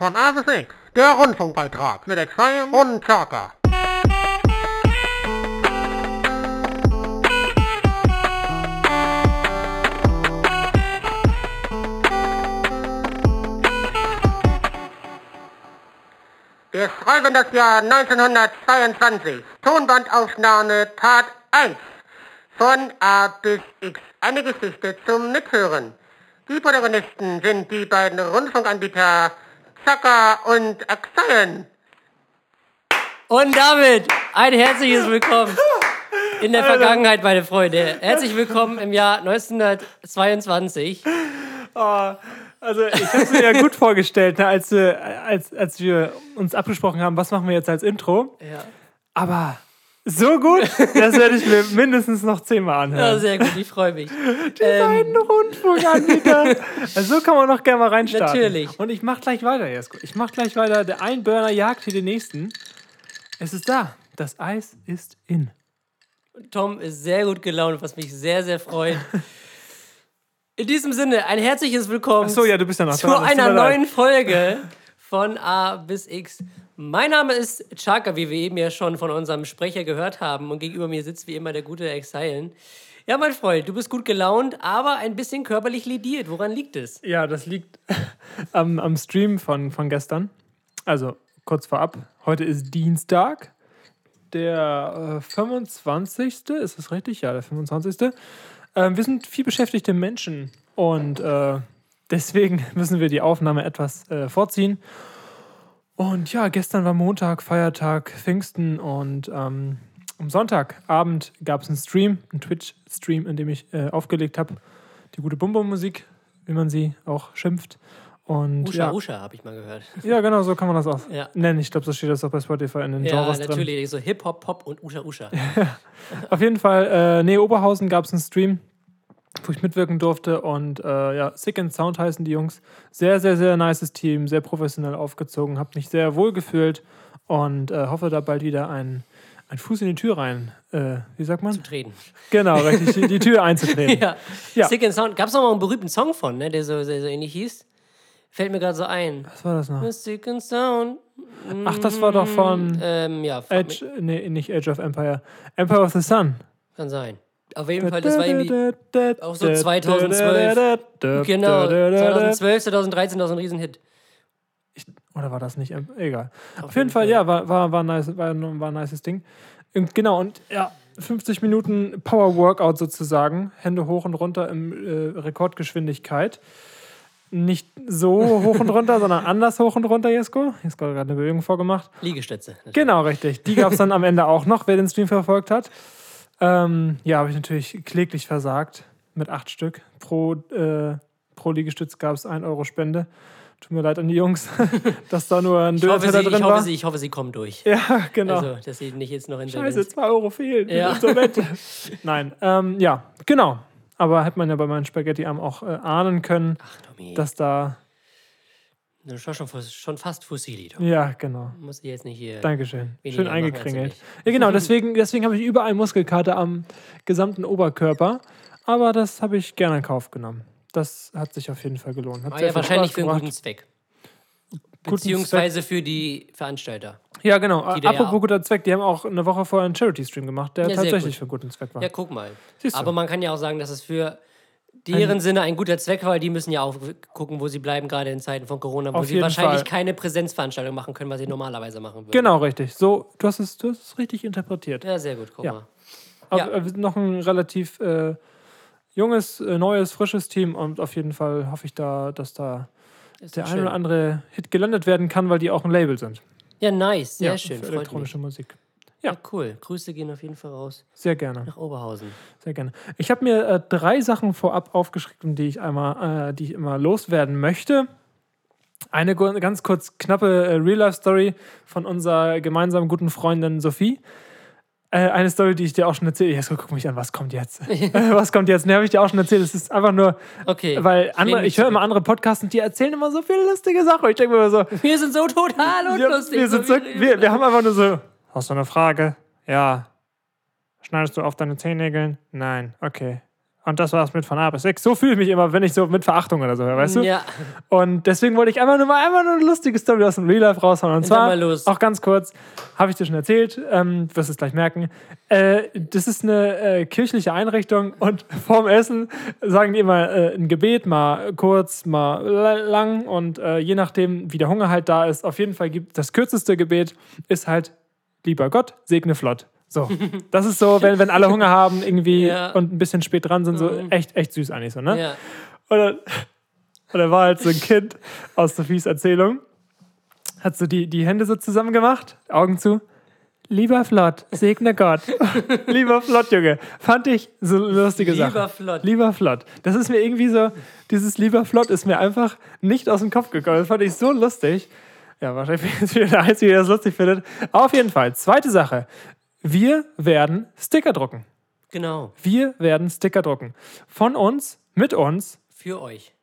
Von A bis X, der Rundfunkbeitrag mit Exile und Chaka. Wir schreiben das Jahr 1922. Tonbandaufnahme Part 1. Von A bis X. Eine Geschichte zum Mithören. Die Protagonisten sind die beiden Rundfunkanbieter Zucker und Axeien. Und damit ein herzliches Willkommen in der Vergangenheit, meine Freunde. Herzlich willkommen im Jahr 1922. Oh, also ich habe mir ja gut vorgestellt, ne, als, als, als wir uns abgesprochen haben, was machen wir jetzt als Intro. Ja. Aber so gut, das werde ich mir mindestens noch zehnmal ja, anhören. sehr gut, ich freue mich. Die Ähm, beiden Rundfunkanbieter. Also so kann man noch gerne mal reinstarten. Natürlich. Und ich mache gleich weiter, Jesko. Ich mache gleich weiter. Der Einburner jagt hier den nächsten. Es ist da. Das Eis ist in. Tom ist sehr gut gelaunt, was mich sehr, sehr freut. In diesem Sinne, ein herzliches Willkommen Ach so, ja, du bist ja noch zu dran. Einer neuen Folge von A bis X. Mein Name ist Chaka, wie wir eben ja schon von unserem Sprecher gehört haben. Und gegenüber mir sitzt wie immer der gute Exilen. Ja, mein Freund, du bist gut gelaunt, aber ein bisschen körperlich lidiert. Woran liegt es? Ja, das liegt am, am Stream von, von gestern. Also kurz vorab. Heute ist Dienstag, der äh, 25. Ist das richtig? Ja, der 25. Ähm, wir sind viel beschäftigte Menschen und äh, deswegen müssen wir die Aufnahme etwas äh, vorziehen. Und ja, gestern war Montag, Feiertag, Pfingsten und ähm, am Sonntagabend gab es einen Stream, einen Twitch-Stream, in dem ich äh, aufgelegt habe. Die gute Bum-Bum-Musik, wie man sie auch schimpft. Und Usha, ja, Usha, habe ich mal gehört. ja, genau, so kann man das auch Ja. nennen. Ich glaube, so steht das auch bei Spotify in den Ja, Genres drin. natürlich. So Hip-Hop, Pop und Usha, Usha. Auf jeden Fall, äh, nee, Oberhausen gab es einen Stream, wo ich mitwirken durfte. Und äh, ja, Sick and Sound heißen die Jungs. Sehr, sehr, sehr nices Team, sehr professionell aufgezogen. Hab mich sehr wohl gefühlt und äh, hoffe da bald wieder einen, einen Fuß in die Tür rein. Äh, wie sagt man? Treten. Genau, richtig, die, die Tür einzutreten. Ja. Ja. Sick and Sound. Gab es noch mal einen berühmten Song von, ne, der so, der so ähnlich hieß? Fällt mir gerade so ein. Was war das noch? Sick and Sound. Ach, das war doch von Ähm, ja, fuck Age, nee, nicht Age of Empire. Empire of the Sun. kann sein. Auf jeden Fall, das war irgendwie. auch so 2012. Genau. Genau, 2012, 2013 war so ein Riesenhit. Oder war das nicht? Egal. Auf, jeden Fall, ja, war, war, war, nice, war, ein- war ein nices Ding. Genau, und ja, 50 Minuten Power Workout sozusagen. Hände hoch und runter im äh, Rekordgeschwindigkeit. Nicht so hoch und runter, sondern anders hoch und runter, Jesko. Jesko hat gerade eine Bewegung vorgemacht. Liegestütze. Genau, richtig. Die gab es dann am Ende auch noch, wer den Stream verfolgt hat. Ähm, ja, habe ich natürlich kläglich versagt mit acht Stück. Pro, äh, pro Liegestütz gab es 1 Euro Spende. Tut mir leid an die Jungs, dass da nur ein sie, drin ich, hoffe, war. sie, ich hoffe, sie kommen durch. ja, genau. Also, dass sie nicht jetzt noch in Scheiße, 2 Euro fehlen. Ja. Nein, ähm, ja, genau. Aber hätte man ja bei meinen Spaghetti-Arm auch äh, ahnen können, Ach, dass da. Du bist schon, schon fast fossili. Du Ja, genau. musst jetzt nicht hier. Dankeschön. Schön eingekringelt. du Ja, genau, deswegen, deswegen habe ich überall Muskelkater am gesamten Oberkörper. Aber das habe ich gerne in Kauf genommen. Das hat sich auf jeden Fall gelohnt. Hat War sehr ja wahrscheinlich für einen guten Zweck. Beziehungsweise für die Veranstalter. Ja, genau. Ja Apropos auch- guter Zweck, die haben auch eine Woche vorher einen Charity-Stream gemacht, der Ja, tatsächlich für einen guten Zweck war. Ja, guck mal. Siehst du. Aber man kann ja auch sagen, dass es für deren Sinne ein guter Zweck war. Die müssen ja auch gucken, wo sie bleiben, gerade in Zeiten von Corona, wo Auf sie wahrscheinlich Fall. keine Präsenzveranstaltung machen können, was sie normalerweise machen würden. Genau, richtig. So, du hast es, du hast es richtig interpretiert. Ja, sehr gut, guck Ja. mal. Aber Ja. äh, wir sind noch ein relativ äh, junges, äh, neues, frisches Team und auf jeden Fall hoffe ich da, dass da Ist der ein schön. oder andere Hit gelandet werden kann, weil die auch ein Label sind. Ja, nice, sehr ja, schön. Für Freut mich. elektronische Musik. Ja, cool. Grüße gehen auf jeden Fall raus Sehr gerne, nach Oberhausen. sehr gerne. Ich habe mir äh, drei Sachen vorab aufgeschrieben, die ich einmal, äh, die ich immer loswerden möchte. Eine ganz kurz knappe äh, Real-Life-Story von unserer gemeinsamen guten Freundin Sophie. Äh, eine Story, die ich dir auch schon erzählt habe. Jetzt guck mich an, was kommt jetzt? Äh, was kommt jetzt? Ne, habe ich dir auch schon erzählt. Es ist einfach nur, Okay. weil andere, ich höre immer andere Podcasts und die erzählen immer so viele lustige Sachen. Ich denke mir immer so, Wir sind so total unlustig. wir, sind so, wir, wir haben einfach nur so, hast du eine Frage? Ja. Schneidest du auf deine Zehennägeln? Nein. Okay. Und das war's mit von A bis X. So fühle ich mich immer, wenn ich so mit Verachtung oder so höre, weißt du? Ja. Und deswegen wollte ich einfach nur mal einfach nur eine lustige Story aus dem Real Life raushauen. Und zwar, auch ganz kurz, habe ich dir schon erzählt, ähm, wirst es gleich merken. Äh, das ist eine äh, kirchliche Einrichtung und vorm Essen sagen die immer äh, ein Gebet, mal kurz, mal la- lang und äh, je nachdem, wie der Hunger halt da ist, auf jeden Fall gibt das kürzeste Gebet ist halt, lieber Gott, segne flott. So, das ist so, wenn, wenn alle Hunger haben irgendwie Ja. und ein bisschen spät dran sind, so echt, echt süß eigentlich so, ne? Ja. Und dann, und dann war halt so ein Kind aus Sophies Erzählung, hat so die, die Hände so zusammen gemacht, Augen zu. Lieber Flott, segne Gott. Lieber Flott, Junge. Fand ich so lustige Sache. Lieber Flott. Lieber Flott. Das ist mir irgendwie so, dieses Lieber Flott ist mir einfach nicht aus dem Kopf gekommen. Das fand ich so lustig. Ja, wahrscheinlich jetzt wieder der Einzige, der das lustig findet. Auf jeden Fall. Zweite Sache. Wir werden Sticker drucken. Genau. Wir werden Sticker drucken. Von uns, mit uns, Für euch.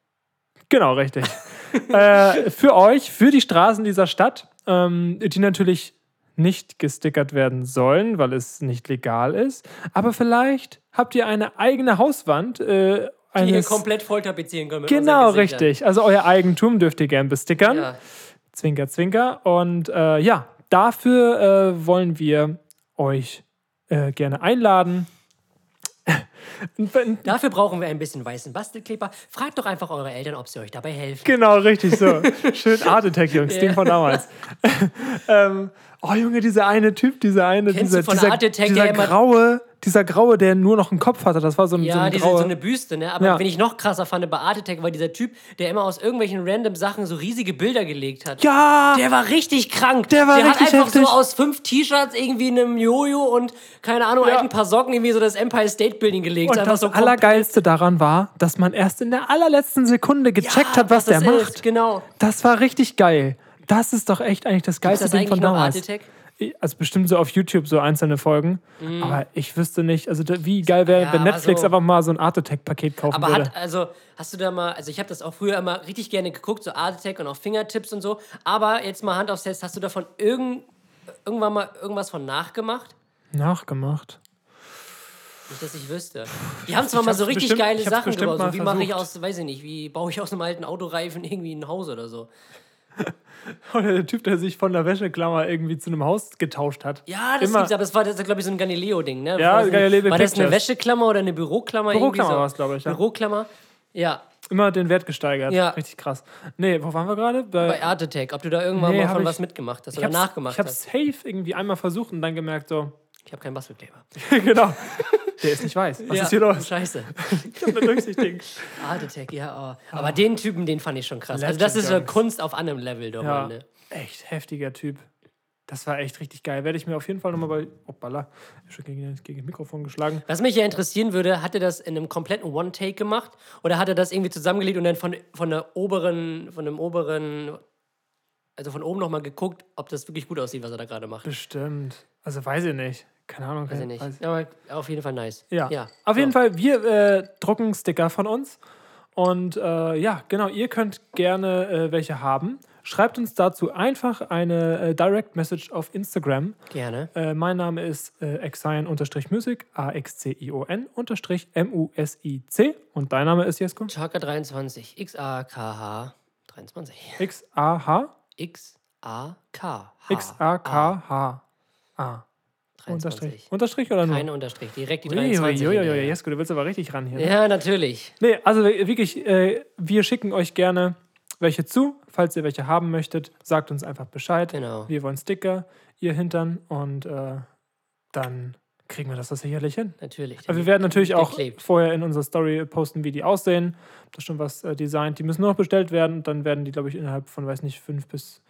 Genau, richtig. äh, für euch, für die Straßen dieser Stadt, ähm, die natürlich nicht gestickert werden sollen, weil es nicht legal ist. Aber vielleicht habt ihr eine eigene Hauswand. Äh, Die ihr komplett voll tapezieren könnt. Mit genau, richtig. Also euer Eigentum dürft ihr gern bestickern. Ja. Zwinker, zwinker. Und äh, ja, dafür äh, wollen wir euch äh, gerne einladen. Dafür brauchen wir ein bisschen weißen Bastelkleber. Fragt doch einfach eure Eltern, ob sie euch dabei helfen. Genau, richtig so. Schön Art Attack, Jungs, Ding von damals. ähm, oh Junge, dieser eine Typ, dieser eine, Kennst dieser, dieser, Art Attack, dieser der graue, dieser graue, der nur noch einen Kopf hatte. Das war so ein, so Ja, ein diese, graue. so eine Büste, ne? Aber Ja. wenn ich noch krasser fand bei Art Attack, war dieser Typ, der immer aus irgendwelchen random Sachen so riesige Bilder gelegt hat. ja, Der war richtig krank. Der war der richtig hat einfach heftig. so aus fünf T-Shirts irgendwie einem Jojo und keine Ahnung, Ja. ein paar Socken irgendwie so das Empire State Building gelegt. und das so Allergeilste daran war, dass man erst in der allerletzten Sekunde gecheckt Ja, hat, was der das macht. Ist, genau. Das war richtig geil. Das ist doch echt eigentlich das geilste das Ding von damals. Also bestimmt so auf YouTube so einzelne Folgen. Aber ich wüsste nicht, also wie geil wäre, Mhm. Ja, wenn Netflix also- einfach mal so ein Art Attack-Paket kaufen Aber würde. hat, also, hast du da mal, also ich habe das auch früher immer richtig gerne geguckt, so Art Attack und auch Fingertips und so. Aber jetzt mal Hand aufs Herz, hast du davon irgend, irgendwann mal irgendwas von nachgemacht? Nachgemacht. Nicht, dass ich wüsste. Die haben zwar mal hab's so richtig bestimmt- geile ich Sachen mal So, wie mache ich aus, weiß ich nicht, wie baue ich aus einem alten Autoreifen irgendwie ein Haus oder so. Oder der Typ, der sich von der Wäscheklammer irgendwie zu einem Haus getauscht hat. Ja, das Immer- gibt's, aber das war, glaube ich, so ein Galileo-Ding, ne? Ja, war Galileo War das eine. Wäscheklammer oder eine Büroklammer? Büroklammer so? war's, glaub ich, ja. Büroklammer? Ja, Immer den Wert gesteigert. Ja. Richtig krass. Nee, wo waren wir gerade? bei Art Attack. Ob du da irgendwann Nee, mal von ich- was mitgemacht hast ich oder hab's, nachgemacht ich habe hast. safe irgendwie einmal versucht und dann gemerkt, so, Ich habe keinen Bastelkleber. genau, der ist nicht weiß. Was ja, ist hier los? Scheiße. Ich hab eine Durchsichtigen. Art Attack, ja. Oh. Aber den Typen, den fand ich schon krass. Also Legend, das ist so. Kunst auf anderem Level, doch, Ja, ne? echt heftiger Typ. Das war echt richtig geil. Werde ich mir auf jeden Fall nochmal bei. Hoppala, ich schon gegen, gegen das Mikrofon geschlagen. Was mich ja interessieren würde, hat er das in einem kompletten One-Take gemacht oder hat er das irgendwie zusammengelegt und dann von, von der oberen, von dem oberen, also von oben nochmal geguckt, ob das wirklich gut aussieht, was er da gerade macht? Bestimmt. Also weiß ich nicht. Keine Ahnung. Weiß ich nicht. weiß- Aber auf jeden Fall nice. Ja. ja. Auf So. jeden Fall, wir äh, drucken Sticker von uns. Und äh, ja, genau, ihr könnt gerne äh, welche haben. Schreibt uns dazu einfach eine äh, Direct Message auf Instagram. Gerne. Äh, mein Name ist äh, Axion-Music, A-X-C-I-O-N-M-U-S-I-C. Und dein Name ist Jesko? Chaka 23, X-A-K-H 23. X-A-H? X-A-K-H. X-A-K-H. A. Unterstrich. 23. Unterstrich oder nur? Kein Unterstrich, direkt die Uiuiui, 23. uiuiui. Jesko, du willst aber richtig ran hier. Ne? Ja, natürlich. Nee, also wirklich, äh, wir schicken euch gerne welche zu. Falls ihr welche haben möchtet, sagt uns einfach Bescheid. Genau. Wir wollen Sticker, ihr Hintern und äh, dann kriegen wir das sicherlich hin. Natürlich. Aber wir werden natürlich auch klebt. vorher in unserer Story posten, wie die aussehen. Hab da schon was äh, designt. Die müssen nur noch bestellt werden. Dann werden die, glaube ich, innerhalb von, weiß nicht, fünf bis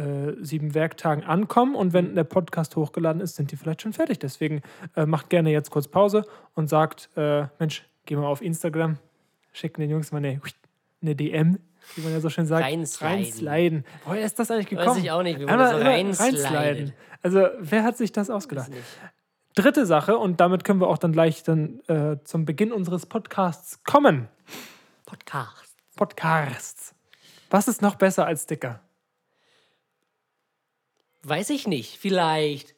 äh, sieben Werktagen ankommen. Und Mhm. wenn der Podcast hochgeladen ist, sind die vielleicht schon fertig. Deswegen äh, macht gerne jetzt kurz Pause und sagt, äh, Mensch, geh mal auf Instagram, schicken den Jungs mal eine, eine DM, wie man ja so schön sagt. Reinsliden. Reinsliden. Woher ist das eigentlich gekommen? Weiß ich auch nicht, wie man Einmal das so reinslidet. Also, wer hat sich das ausgedacht? Dritte Sache, und damit können wir auch dann gleich dann, äh, zum Beginn unseres Podcasts kommen. Podcast. Podcasts. Was ist noch besser als Sticker? Weiß ich nicht. Vielleicht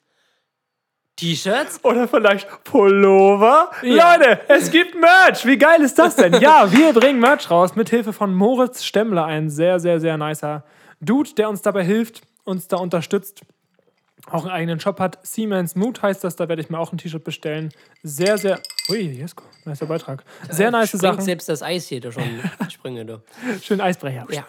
T-Shirts? Oder vielleicht Pullover? Ja. Leute, es gibt Merch. Wie geil ist das denn? Ja, wir bringen Merch raus mit Hilfe von Moritz Stemmler, ein sehr, sehr, sehr nicer Dude, der uns dabei hilft, uns da unterstützt. Auch einen eigenen Shop hat. Siemens Mood heißt das, da werde ich mir auch ein T-Shirt bestellen. Sehr, sehr. Ui, Jesko, nicer Beitrag. Sehr nice Sachen. selbst das Eis hier da schon. Sprünge, du. Schön Eisbrecher. Ja.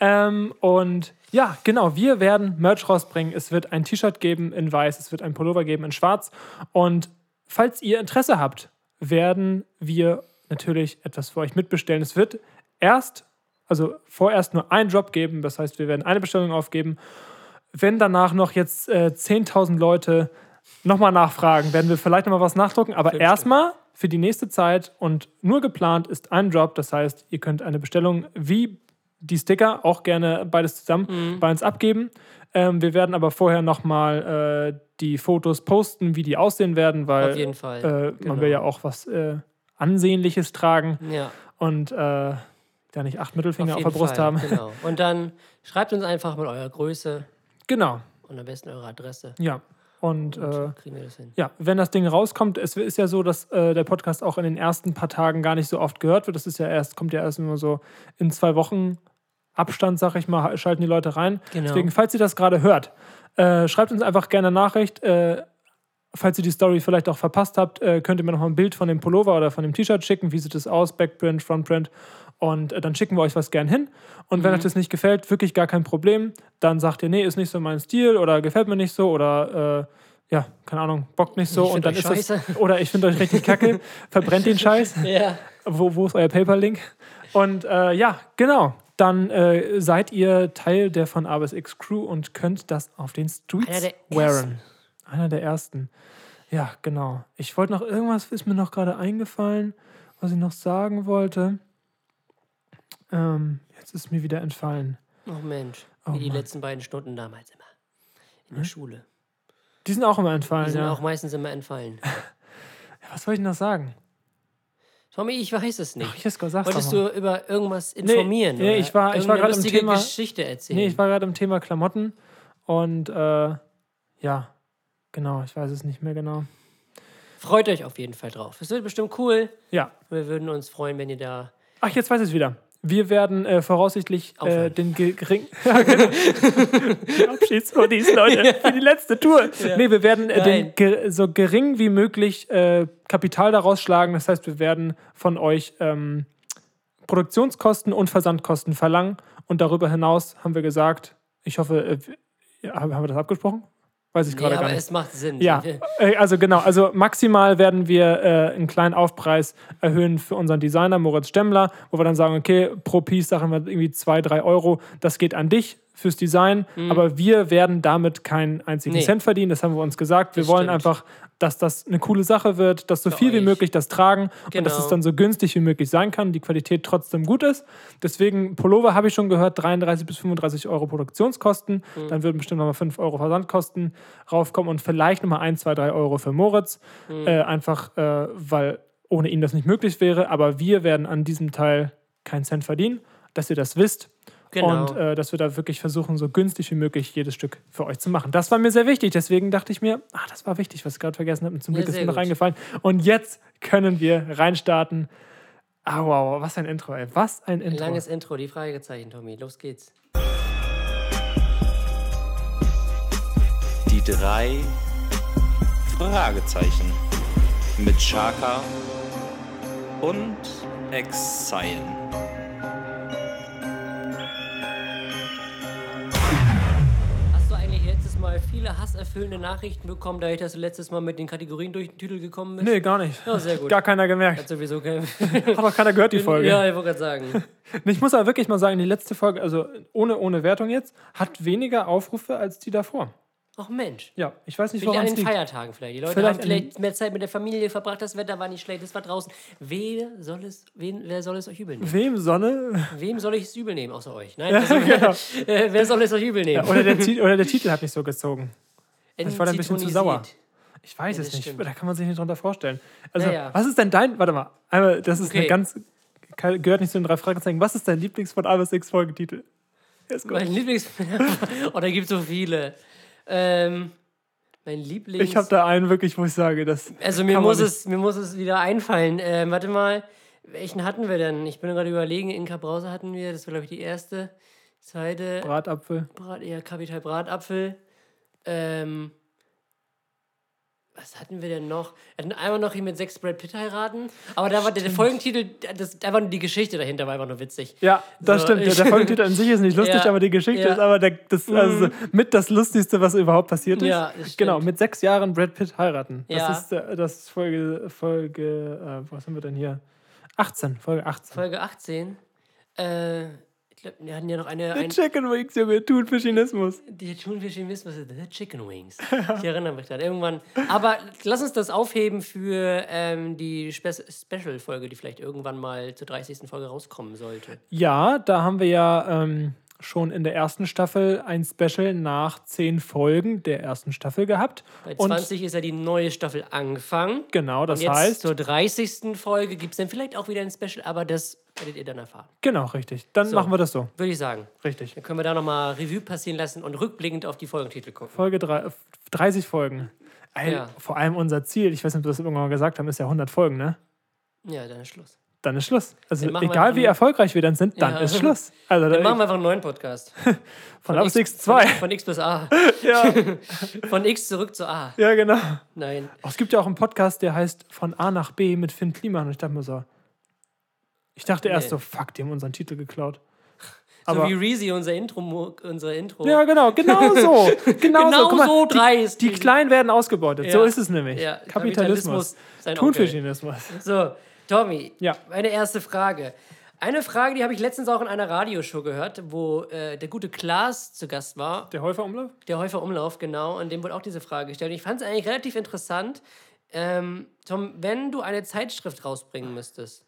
Ähm, und ja, genau, wir werden Merch rausbringen. Es wird ein T-Shirt geben in weiß, es wird ein Pullover geben in schwarz. Und falls ihr Interesse habt, werden wir natürlich etwas für euch mitbestellen. Es wird erst, also vorerst nur einen Drop geben. Das heißt, wir werden eine Bestellung aufgeben. Wenn danach noch jetzt äh, 10.000 Leute nochmal nachfragen, werden wir vielleicht nochmal was nachdrucken. Aber erstmal für die nächste Zeit und nur geplant ist ein Drop. Das heißt, ihr könnt eine Bestellung wie die Sticker auch gerne beides zusammen bei uns abgeben. Ähm, wir werden aber vorher nochmal äh, die Fotos posten, wie die aussehen werden, weil Auf jeden Fall. Äh, man Genau. will ja auch was äh, Ansehnliches tragen Ja. und äh, da nicht acht Mittelfinger auf, jeden der Brust Fall, haben. Genau. Und dann schreibt uns einfach mit eurer Größe Genau, und am besten eure Adresse. ja. Und äh, Dann kriegen wir das hin. ja, wenn das Ding rauskommt, es ist ja so, dass äh, der Podcast auch in den ersten paar Tagen gar nicht so oft gehört wird. Das ist ja erst, kommt ja erst immer so in zwei Wochen Abstand, sag ich mal, schalten die Leute rein. Genau. Deswegen, falls ihr das gerade hört, äh, schreibt uns einfach gerne eine Nachricht. Äh, falls ihr die Story vielleicht auch verpasst habt, äh, könnt ihr mir noch mal ein Bild von dem Pullover oder von dem T-Shirt schicken. Wie sieht es aus? Backprint, Frontprint. Und äh, dann schicken wir euch was gern hin. Und Mhm. wenn euch das nicht gefällt, wirklich gar kein Problem. Dann sagt ihr, nee, ist nicht so mein Stil oder gefällt mir nicht so oder äh, ja, keine Ahnung, bockt nicht so. Ich und dann ist euch das, oder ich finde euch richtig kacke, verbrennt den Scheiß. Ja. Wo, wo ist euer PayPal-Link? Und äh, ja, genau. Dann äh, seid ihr Teil der von A bis X Crew und könnt das auf den Streets Einer wearen. Einer der ersten. Ja, genau. Ich wollte noch irgendwas, ist mir noch gerade eingefallen, was ich noch sagen wollte. Ähm, jetzt ist mir wieder entfallen. Oh Mensch. Oh Wie die Mann. letzten beiden Stunden damals immer. In der Schule. Die sind auch immer Die entfallen, sind ja. auch meistens immer entfallen. Was wollte ich noch sagen? Tommy, ich weiß es nicht. Ach, Jesko, sag's Wolltest du über irgendwas informieren? nee, oder ich war- ich war gerade im Thema- Geschichte erzählen. Nee, ich war gerade im Thema Klamotten und äh, ja, genau, ich weiß es nicht mehr genau. Freut euch auf jeden Fall drauf. Es wird bestimmt cool. Ja. Wir würden uns freuen, wenn ihr da. Ach, jetzt weiß ich es wieder. Wir werden äh, voraussichtlich äh, den ge- gering Ja, die Abschiedshoodies, Leute, für die letzte Tour. Nee, wir werden äh, den ge so gering wie möglich äh, Kapital daraus schlagen. Das heißt, wir werden von euch ähm, Produktionskosten und Versandkosten verlangen. Und darüber hinaus haben wir gesagt, ich hoffe, äh, ja, haben wir das abgesprochen? Weiß ich Nee, gerade gar aber nicht. es macht Sinn. Ja, also genau, also maximal werden wir äh, einen kleinen Aufpreis erhöhen für unseren Designer Moritz Stemmler, wo wir dann sagen, okay, pro Piece sagen wir irgendwie zwei, drei Euro, das geht an dich fürs Design, aber wir werden damit keinen einzigen Mhm. Nee. Cent verdienen, das haben wir uns gesagt. Wir Das wollen stimmt. einfach, dass das eine coole Sache wird, dass so Für viel wie euch. möglich das tragen und dass Genau. es dann so günstig wie möglich sein kann, die Qualität trotzdem gut ist. Deswegen, Pullover habe ich schon gehört, 33 bis 35 Euro Produktionskosten, Mhm. dann würden bestimmt nochmal 5 Euro Versandkosten raufkommen und vielleicht nochmal 1, 2, 3 Euro für Moritz. Mhm. Äh, einfach, äh, weil ohne ihn das nicht möglich wäre. Aber wir werden an diesem Teil keinen Cent verdienen, dass ihr das wisst. Genau. Und äh, dass wir da wirklich versuchen, so günstig wie möglich jedes Stück für euch zu machen. Das war mir sehr wichtig. Deswegen dachte ich mir, ah, das war wichtig, was ich gerade vergessen habe. Und zum Ja, Glück ist mir noch gut. eingefallen. Und jetzt können wir reinstarten. Ah, wow, was ein Intro, ey. Was ein Intro. Langes Intro, die Fragezeichen, Tommy. Los geht's. Die drei Fragezeichen mit Chaka und Exile. Letztes Mal viele hasserfüllende Nachrichten bekommen, da ich das letztes Mal mit den Kategorien durch den Titel gekommen bin? Nee, gar nicht. Ja, sehr gut. Gar keiner gemerkt. Hat sowieso kein. Hat auch keiner gehört, die Folge. Ja, ich wollte gerade sagen. Ich muss aber wirklich mal sagen, die letzte Folge, also ohne, ohne Wertung jetzt, hat weniger Aufrufe als die davor. Ach Mensch. Ja, ich weiß nicht, woran an den liegt. Feiertagen vielleicht. Die Leute Vielleicht haben vielleicht mehr Zeit mit der Familie verbracht, das Wetter war nicht schlecht, es war draußen. Wer soll es, wen, wer soll es euch übel nehmen? Wem Sonne? Wem soll ich es übel nehmen, außer euch? Nein, also, äh, wer soll es euch übel nehmen? Oder der, oder der Titel hat nicht so gezogen. Ein war der ein bisschen zu sauer. Ich weiß Ja, es das nicht. stimmt. Da kann man sich nicht drunter vorstellen. Also, Naja. was ist denn dein. Warte mal. Einmal, das ist eine Okay. ganz. Gehört nicht zu den drei Fragezeichen. Was ist dein Lieblings von A bis X Folgetitel? Ja. Mein Lieblings... oh, da gibt es so viele. Ähm, Mein Lieblings. Ich habe da einen wirklich, wo ich sage, das. Also mir muss, nicht- es, mir muss es wieder einfallen. Ähm, warte mal, welchen hatten wir denn? Ich bin gerade überlegen, Inka Brause hatten wir, das war glaube ich die erste. Zweite, Bratapfel. Brat, eher Kapital Bratapfel. Ähm, was hatten wir denn noch? Wir hatten einmal noch hier mit sechs Brad Pitt heiraten. Aber da war der, der Folgentitel, das, einfach nur die Geschichte dahinter war einfach nur witzig. Ja, das So, stimmt. Der, der Folgentitel an sich ist nicht lustig, Ja, aber die Geschichte ja. ist aber der, das, also mit das Lustigste, was überhaupt passiert ist. Ja, genau, mit sechs Jahren Brad Pitt heiraten. Das Ja. ist, äh, das ist Folge, Folge äh, was haben wir denn hier? 18, Folge 18. Folge 18. Äh, ich glaube, wir hatten ja noch eine. Ein, Chicken Wings, Junge, Thunfischinismus. Die Thunfischinismus ist The Chicken Wings. Ich erinnere mich daran. Irgendwann. Aber lass uns das aufheben für ähm, die Spe Special-Folge, die vielleicht irgendwann mal zur 30. Folge rauskommen sollte. Ja, da haben wir ja ähm, schon in der ersten Staffel ein Special nach zehn Folgen der ersten Staffel gehabt. Bei Und 20 ist ja die neue Staffel angefangen. genau, das Und jetzt heißt, zur 30. Folge gibt es dann vielleicht auch wieder ein Special, aber das werdet ihr dann erfahren. genau, richtig. Dann So. machen wir das so. Würde ich sagen. Richtig. Dann können wir da nochmal Revue passieren lassen und rückblickend auf die Folgentitel gucken. Folge drei, äh, 30 Folgen. Ey, Ja. Vor allem unser Ziel, ich weiß nicht, ob wir das irgendwann mal gesagt haben, ist ja 100 Folgen, ne? Ja, dann ist Schluss. Dann ist Schluss. Also egal wie erfolgreich wir dann sind, dann Ja. ist Schluss. Also Dann da, machen wir einfach einen neuen Podcast. von ab X- 6 2. Von, von X bis A. Ja, Von X zurück zu A. ja, genau. Nein. Oh, es gibt ja auch einen Podcast, der heißt Von A nach B mit Finn Kliman. Und ich dachte mir so, ich dachte erst Nee. so, fuck, die haben unseren Titel geklaut. So Aber, wie Reezy, unser Intro. Unser Intro. ja, genau, genau so. Genau, Genau so. Guck mal, so die, dreist. die Kleinen werden ausgebeutet. Ja. So ist es nämlich. Ja, Kapitalismus. Onkel. Thunfischinismus. So, Tommy, Ja. meine erste Frage. Eine Frage, die habe ich letztens auch in einer Radioshow gehört, wo äh, der gute Klaas zu Gast war. Der Häuferumlauf? Der Häufer Umlauf, genau, und dem wurde auch diese Frage gestellt. Und ich fand es eigentlich relativ interessant. Ähm, Tom, wenn du eine Zeitschrift rausbringen müsstest,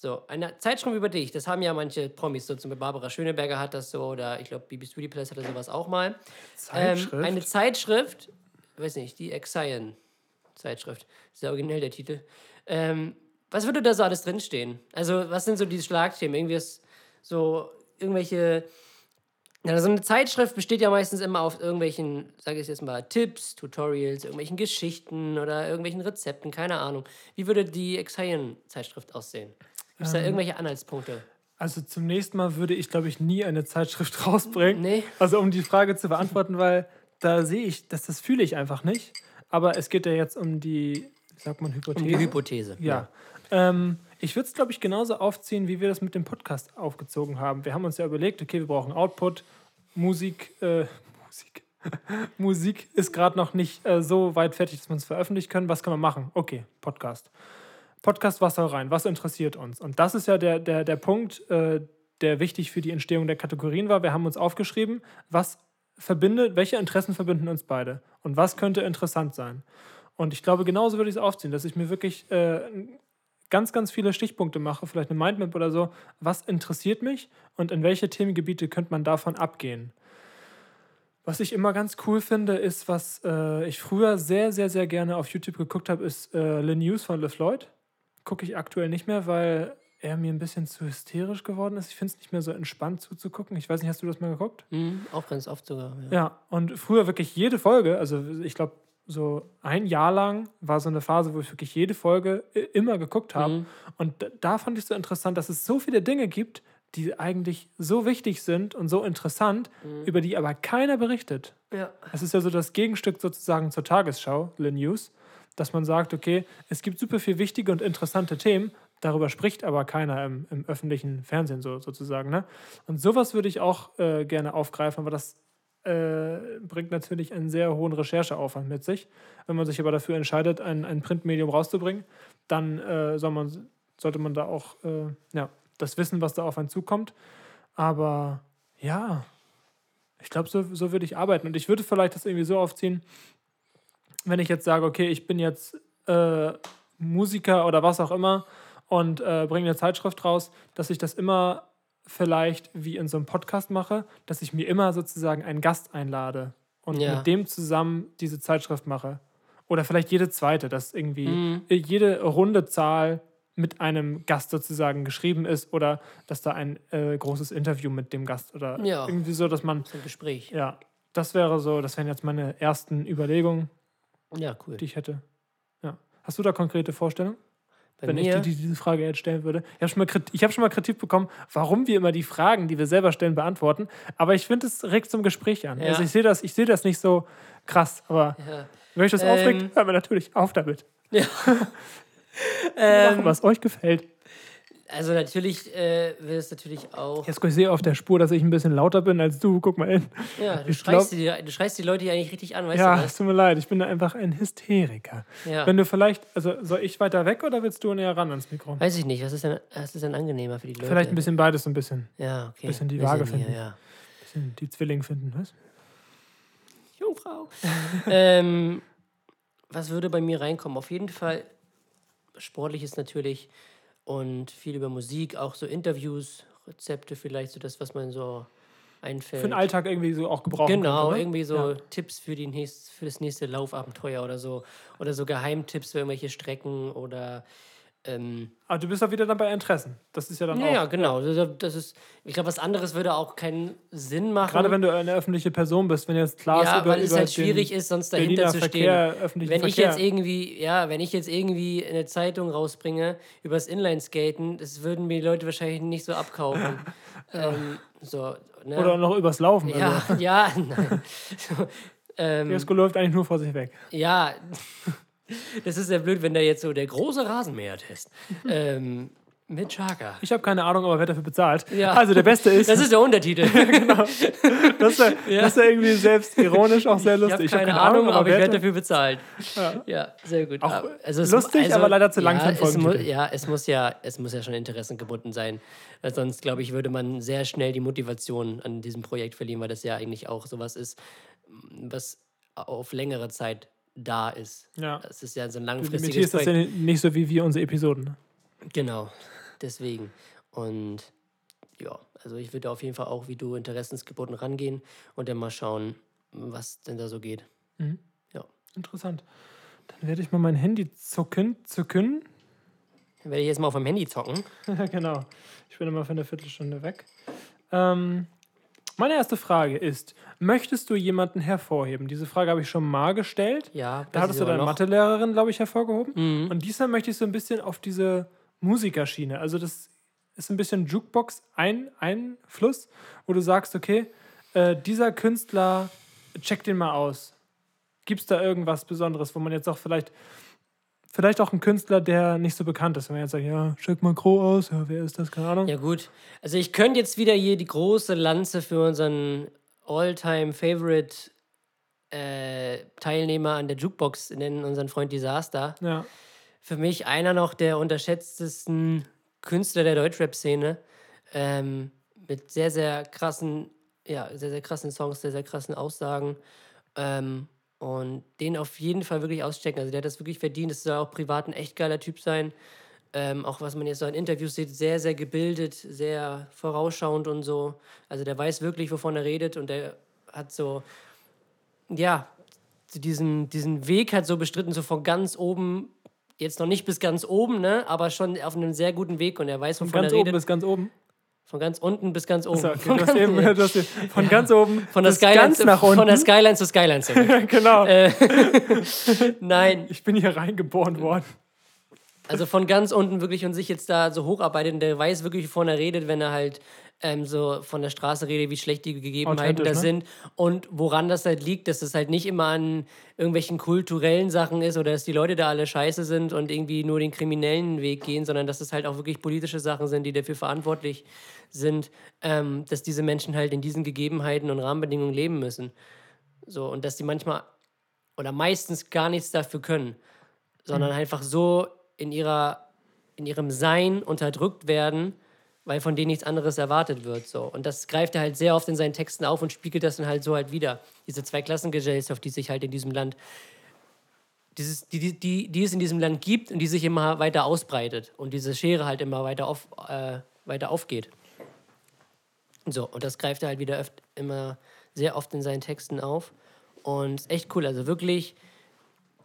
so, eine Zeitschrift über dich, das haben ja manche Promis, so zum Beispiel Barbara Schöneberger hat das so, oder ich glaube, Bibi Studio Place hatte sowas auch mal. Zeitschrift? Ähm, eine Zeitschrift, weiß nicht, die Exion Zeitschrift, das ist ja originell der Titel. Ähm, was würde da so alles drinstehen? Also, was sind so die Schlagthemen? Irgendwie ist so irgendwelche ja, so eine Zeitschrift besteht ja meistens immer auf irgendwelchen, sage ich jetzt mal, Tipps, Tutorials, irgendwelchen Geschichten oder irgendwelchen Rezepten, keine Ahnung. Wie würde die Exion-Zeitschrift aussehen? Gibt es da irgendwelche Anhaltspunkte? Also zum nächsten Mal würde ich, glaube ich, nie eine Zeitschrift rausbringen. Nee. Also um die Frage zu beantworten, weil da sehe ich, dass das fühle ich einfach nicht. Aber es geht ja jetzt um die, wie sagt man, Hypothese. Um die Hypothese. Ja. Ähm, ich würde es, glaube ich, genauso aufziehen, wie wir das mit dem Podcast aufgezogen haben. Wir haben uns ja überlegt, okay, wir brauchen Output, Musik, äh, Musik. Musik ist gerade noch nicht äh, so weit fertig, dass wir es veröffentlichen können. Was kann man machen? Okay, Podcast. Podcast, was soll rein? Was interessiert uns? Und das ist ja der, der, der Punkt, äh, der wichtig für die Entstehung der Kategorien war. Wir haben uns aufgeschrieben, was verbindet, welche Interessen verbinden uns beide und was könnte interessant sein. Und ich glaube, genauso würde ich es aufziehen, dass ich mir wirklich äh, ganz, ganz viele Stichpunkte mache, vielleicht eine Mindmap oder so. Was interessiert mich und in welche Themengebiete könnte man davon abgehen? Was ich immer ganz cool finde, ist, was äh, ich früher sehr, sehr, sehr gerne auf YouTube geguckt habe, ist äh, Le News von LeFloid. Gucke ich aktuell nicht mehr, weil er mir ein bisschen zu hysterisch geworden ist. Ich finde es nicht mehr so entspannt zuzugucken. Ich weiß nicht, hast du das mal geguckt? Mhm, auch ganz oft sogar. Ja. Ja, und früher wirklich jede Folge, also ich glaube, so ein Jahr lang war so eine Phase, wo ich wirklich jede Folge i- immer geguckt habe. Mhm. Und da, fand ich so interessant, dass es so viele Dinge gibt, die eigentlich so wichtig sind und so interessant, über die aber keiner berichtet. Ja. Es ist ja so das Gegenstück sozusagen zur Tagesschau, Le News, dass man sagt, okay, es gibt super viel wichtige und interessante Themen, darüber spricht aber keiner im, im öffentlichen Fernsehen so, sozusagen. Ne? Und sowas würde ich auch äh, gerne aufgreifen, aber das äh, bringt natürlich einen sehr hohen Rechercheaufwand mit sich. Wenn man sich aber dafür entscheidet, ein, ein Printmedium rauszubringen, dann äh, soll man, sollte man da auch äh, ja, das wissen, was da auf einen zukommt. Aber ja, ich glaube, so, so würde ich arbeiten. Und ich würde vielleicht das irgendwie so aufziehen, wenn ich jetzt sage, okay, ich bin jetzt äh, Musiker oder was auch immer und äh, bringe eine Zeitschrift raus, dass ich das immer vielleicht wie in so einem Podcast mache, dass ich mir immer sozusagen einen Gast einlade und Ja. mit dem zusammen diese Zeitschrift mache. Oder vielleicht jede zweite, dass irgendwie Mhm. jede runde Zahl mit einem Gast sozusagen geschrieben ist oder dass da ein äh, großes Interview mit dem Gast oder Ja. irgendwie so, dass man So ein Gespräch. ja, das wäre so, das wären jetzt meine ersten Überlegungen. Ja, cool. die ich hätte. Ja. Hast du da konkrete Vorstellungen? Bei wenn mir, ich die, die diese Frage jetzt stellen würde. Ich habe schon, mal Krit- ich hab schon mal Kritik bekommen, warum wir immer die Fragen, die wir selber stellen, beantworten. Aber ich finde, es regt zum Gespräch an. Ja. Also ich sehe das, ich sehe das nicht so krass. Aber ja. wenn euch das Ähm. aufregt, hören wir natürlich auf damit. Ja. Machen, ähm, was euch gefällt. Also natürlich äh, will es natürlich auch. Jetzt ich sehe auf der Spur, dass ich ein bisschen lauter bin als du. Guck mal hin. Ja, du ich schreist, die, du schreist die Leute hier eigentlich richtig an, weißt ja, du es tut mir leid, ich bin einfach ein Hysteriker. Ja. Wenn du vielleicht, also soll ich weiter weg oder willst du näher ran ans Mikro? Weiß ich nicht, was ist denn, was ist denn angenehmer für die Leute? Vielleicht ein bisschen beides, ein bisschen, Ja, okay. bisschen die Waage hier, finden. Ja. bisschen die Zwillinge finden. Was? Jungfrau. ähm, was würde bei mir reinkommen? Auf jeden Fall sportliches natürlich und viel über Musik, auch so Interviews, Rezepte vielleicht, so das, was man so einfällt. Für den Alltag irgendwie so auch gebrauchen Genau, könnte, ne? irgendwie so Ja. Tipps für, die nächst, für das nächste Laufabenteuer oder so. Oder so Geheimtipps für irgendwelche Strecken oder ähm, Aber du bist doch wieder dann bei Interessen. Das ist ja dann ja, auch. ja, genau. Das ist, ich glaube, was anderes würde auch keinen Sinn machen. Gerade wenn du eine öffentliche Person bist, wenn jetzt klar ja, ist, über, weil es über halt schwierig ist, sonst dahinter Berliner zu Verkehr, stehen. Wenn ich Verkehr. jetzt irgendwie, ja, wenn ich jetzt irgendwie eine Zeitung rausbringe über das Inlineskaten, das würden mir die Leute wahrscheinlich nicht so abkaufen. ähm, so, ne? Oder noch übers Laufen. ja, Also. ja, nein. Ähm, läuft eigentlich nur vor sich weg. ja, das ist ja blöd, wenn da jetzt so der große Rasenmäher-Test ähm, mit Chaka. Ich habe keine Ahnung, aber wer dafür bezahlt. Ja. Also der Beste ist, Das ist der Untertitel. das, ist ja, das ist ja irgendwie selbst ironisch auch sehr Ich habe lustig. keine, Ahnung, aber ich wer werde da- dafür bezahlt. Ja, sehr gut. Auch Aber- also es- lustig, aber leider zu lang ja, es mu Folgentitel. Ja, es muss ja, es muss ja schon interessengebunden sein. Weil sonst, glaube ich, würde man sehr schnell die Motivation an diesem Projekt verlieren, weil das ja eigentlich auch sowas ist, was auf längere Zeit da ist. Ja. Das ist ja so ein langfristiges limitierst das Projekt. ja nicht so wie wir unsere Episoden. ne? Genau, deswegen. Und ja, also ich würde auf jeden Fall auch wie du interessensgebunden rangehen und dann mal schauen, was denn da so geht. Ja. Interessant. Dann werde ich mal mein Handy zucken. zucken. Dann werde ich jetzt mal auf dem Handy zocken. genau. Ich bin immer für eine Viertelstunde weg. Ähm, meine erste Frage ist: Möchtest du jemanden hervorheben? Diese Frage habe ich schon mal gestellt. Ja, Da hattest du deine noch. Mathelehrerin, glaube ich, hervorgehoben. Mhm. Und diesmal möchte ich so ein bisschen auf diese Musikerschiene. Also, das ist ein bisschen Jukebox ein Einfluss, wo du sagst, okay, äh, dieser Künstler, check den mal aus. Gibt es da irgendwas Besonderes, wo man jetzt auch vielleicht, vielleicht auch ein Künstler, der nicht so bekannt ist, wenn man jetzt sagt, ja, check mal Crow aus, ja, wer ist das, keine Ahnung. Ja, gut. Also, ich könnte jetzt wieder hier die große Lanze für unseren All-Time-Favorite äh, Teilnehmer an der Jukebox nennen, unseren Freund Disaster. Ja. Für mich einer noch der unterschätztesten Künstler der Deutschrap-Szene. Ähm, mit sehr, sehr krassen, ja, sehr, sehr krassen Songs, sehr, sehr krassen Aussagen. Ähm, und den auf jeden Fall wirklich auschecken. Also der hat das wirklich verdient. Das soll auch privat ein echt geiler Typ sein. Ähm, auch was man jetzt so in Interviews sieht, sehr, sehr gebildet, sehr vorausschauend und so. Also der weiß wirklich, wovon er redet und der hat so, ja, diesen, diesen Weg hat so bestritten, so von ganz oben, jetzt noch nicht bis ganz oben, ne, aber schon auf einem sehr guten Weg und er weiß, Von wovon ganz er oben redet. bis ganz oben. Von ganz unten bis ganz oben. So, okay, Von ganz- eben, hast von ganz oben von der bis Skyline ganz zu- nach unten. Von der Skyline zu Skyline zurück. genau. Nein, Ich bin hier reingeboren worden. Also von ganz unten wirklich und sich jetzt da so hocharbeitet und der weiß wirklich, wovon er redet, wenn er halt ähm, so von der Straße redet, wie schlecht die Gegebenheiten da ne? sind und woran das halt liegt, dass das halt nicht immer an irgendwelchen kulturellen Sachen ist oder dass die Leute da alle scheiße sind und irgendwie nur den kriminellen Weg gehen, sondern dass es halt auch wirklich politische Sachen sind, die dafür verantwortlich sind, ähm, dass diese Menschen halt in diesen Gegebenheiten und Rahmenbedingungen leben müssen. So, und dass die manchmal oder meistens gar nichts dafür können, sondern Mhm. einfach so in, ihrer, in ihrem Sein unterdrückt werden, weil von denen nichts anderes erwartet wird. So. Und das greift er halt sehr oft in seinen Texten auf und spiegelt das dann halt so halt wieder. Diese Zweiklassengesellschaft, die sich halt in diesem Land, dieses, die, die, die, es in diesem Land gibt und die sich immer weiter ausbreitet und diese Schere halt immer weiter, auf, äh, weiter aufgeht. So, und das greift er halt wieder öft, immer sehr oft in seinen Texten auf. Und echt cool. Also wirklich,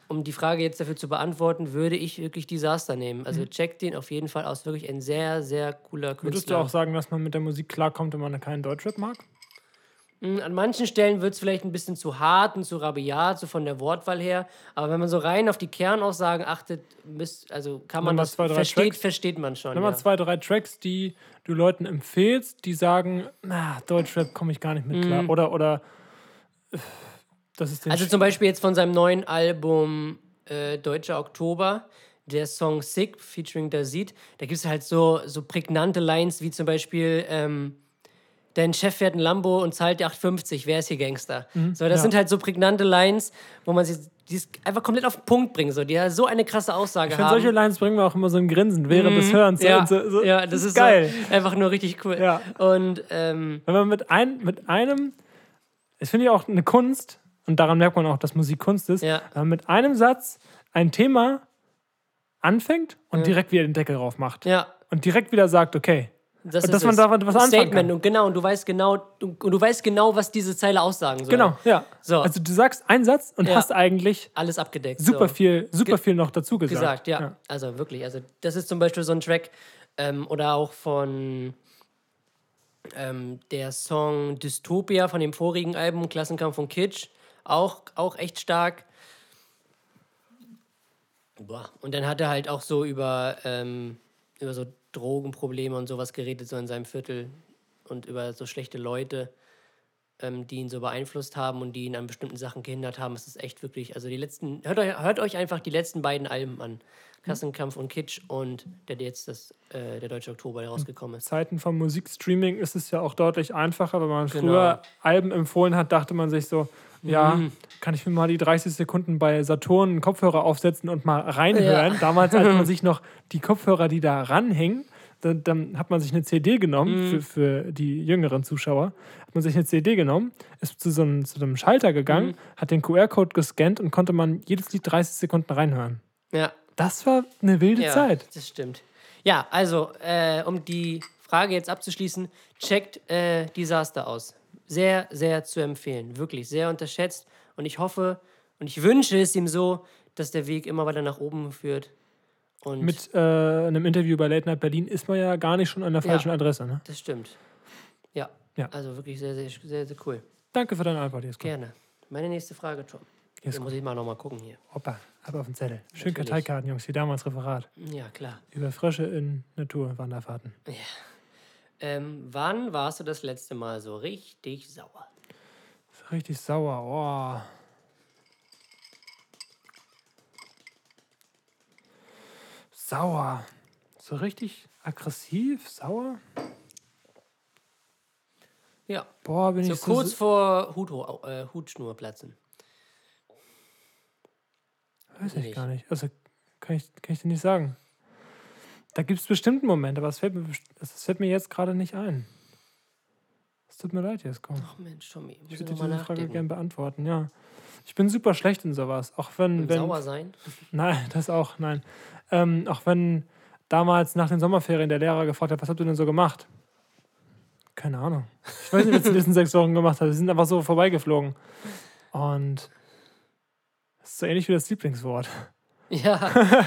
um die Frage jetzt dafür zu beantworten, würde ich wirklich Disaster nehmen. Also check den auf jeden Fall aus. Wirklich ein sehr, sehr cooler Künstler. Würdest du auch sagen, dass man mit der Musik klarkommt, wenn man keinen Deutschrap mag? Mm, An manchen Stellen wird es vielleicht ein bisschen zu hart und zu rabiat, so von der Wortwahl her. Aber wenn man so rein auf die Kernaussagen achtet, müsst, also kann man das zwei, versteht, Tracks. versteht man schon. Nimm Ja. mal zwei, drei Tracks, die du Leuten empfehlst, die sagen, na, Deutschrap komme ich gar nicht mit klar. Oder, oder Also zum Beispiel jetzt von seinem neuen Album äh, Deutscher Oktober, der Song Sick featuring Dazid, da gibt es halt so, so prägnante Lines wie zum Beispiel, ähm, dein Chef fährt ein Lambo und zahlt dir 8,50, wer ist hier Gangster? so, das ja. sind halt so prägnante Lines, wo man sich die es einfach komplett auf den Punkt bringen, so, die ja so eine krasse Aussage Ich finde, haben. solche Lines bringen mir auch immer so ein Grinsen während des Hörens. ja, Und so, so, ja, das ist geil. So einfach nur richtig cool. Ja. Und ähm, Wenn man mit, ein, mit einem, das finde ich auch eine Kunst, und daran merkt man auch, dass Musik Kunst ist, Ja. wenn man mit einem Satz ein Thema anfängt und direkt wieder den Deckel drauf macht. ja, Und direkt wieder sagt, okay, Das Und ist dass man da was anfangen Statement kann. und genau und du weißt genau und du weißt genau was diese Zeile aussagen soll. genau, ja. So. Also du sagst einen Satz und Ja. hast eigentlich alles abgedeckt. super so. viel, super Ge- viel noch dazu gesagt. gesagt, ja. Also wirklich, also das ist zum Beispiel so ein Track ähm, oder auch von ähm, der Song Dystopia von dem vorigen Album Klassenkampf von Kitsch auch auch echt stark. Boah. Und dann hat er halt auch so über ähm, über so Drogenprobleme und sowas geredet so in seinem Viertel und über so schlechte Leute ähm, die ihn so beeinflusst haben und die ihn an bestimmten Sachen gehindert haben. Es ist echt wirklich, also die letzten, hört euch, hört euch einfach die letzten beiden Alben an. Klassenkampf und Kitsch und der jetzt das, äh, der Deutsche Oktober, der rausgekommen ist. Zeiten vom Musikstreaming ist es ja auch deutlich einfacher. Wenn man Genau. früher Alben empfohlen hat, dachte man sich so, ja, Mhm. kann ich mir mal die 30 Sekunden bei Saturn einen Kopfhörer aufsetzen und mal reinhören. Ja. Damals hatte man sich noch die Kopfhörer, die da ranhängen, dann, dann hat man sich eine CD genommen, Mhm. für, für die jüngeren Zuschauer, hat man sich eine CD genommen, ist zu so einem, zu einem Schalter gegangen, Mhm. hat den QR-Code gescannt und konnte man jedes Lied 30 Sekunden reinhören. Ja, Das war eine wilde ja Zeit. das stimmt. Ja, also, äh, um die Frage jetzt abzuschließen, checkt äh, Disaster aus. Sehr, sehr zu empfehlen. Wirklich sehr unterschätzt. Und ich hoffe und ich wünsche es ihm so, dass der Weg immer weiter nach oben führt. Und Mit äh, einem Interview bei Late Night Berlin ist man ja gar nicht schon an der Ja. falschen Adresse. Ne? das stimmt. Ja. Ja. Also wirklich sehr, sehr, sehr, sehr cool. Danke für deine Antwort, Jesko. Gerne. Meine nächste Frage, Tom. Jesko. Jetzt muss ich mal nochmal gucken hier. Hoppa, ab auf den Zettel. Schön Natürlich. Karteikarten, Jungs, wie damals Referat. Ja, klar. Über Frösche in Naturwanderfahrten. Ähm, wann warst du das letzte Mal so richtig sauer? Ist richtig sauer. Oh. Sauer. So richtig aggressiv, sauer? Ja. Boah, bin So ich kurz so. vor Hut, äh, Hutschnur platzen. Weiß ich nicht. gar nicht. Also kann ich, kann ich dir nicht sagen. Da gibt es bestimmt einen Moment, aber es fällt mir, es fällt mir jetzt gerade nicht ein. Es tut mir leid, Jesko. Ach Mensch, Tommy, Ich würde diese Frage gerne beantworten, ja. Ich bin super schlecht in sowas. Auch wenn. Und wenn sauer sein? Nein, das auch, nein. Ähm, auch wenn damals nach den Sommerferien der Lehrer gefragt hat, was habt ihr denn so gemacht? Keine Ahnung. Ich weiß nicht, was ich in den letzten sechs Wochen gemacht habe. Sie sind einfach so vorbeigeflogen. Und das ist so ähnlich wie das Lieblingswort. Ja.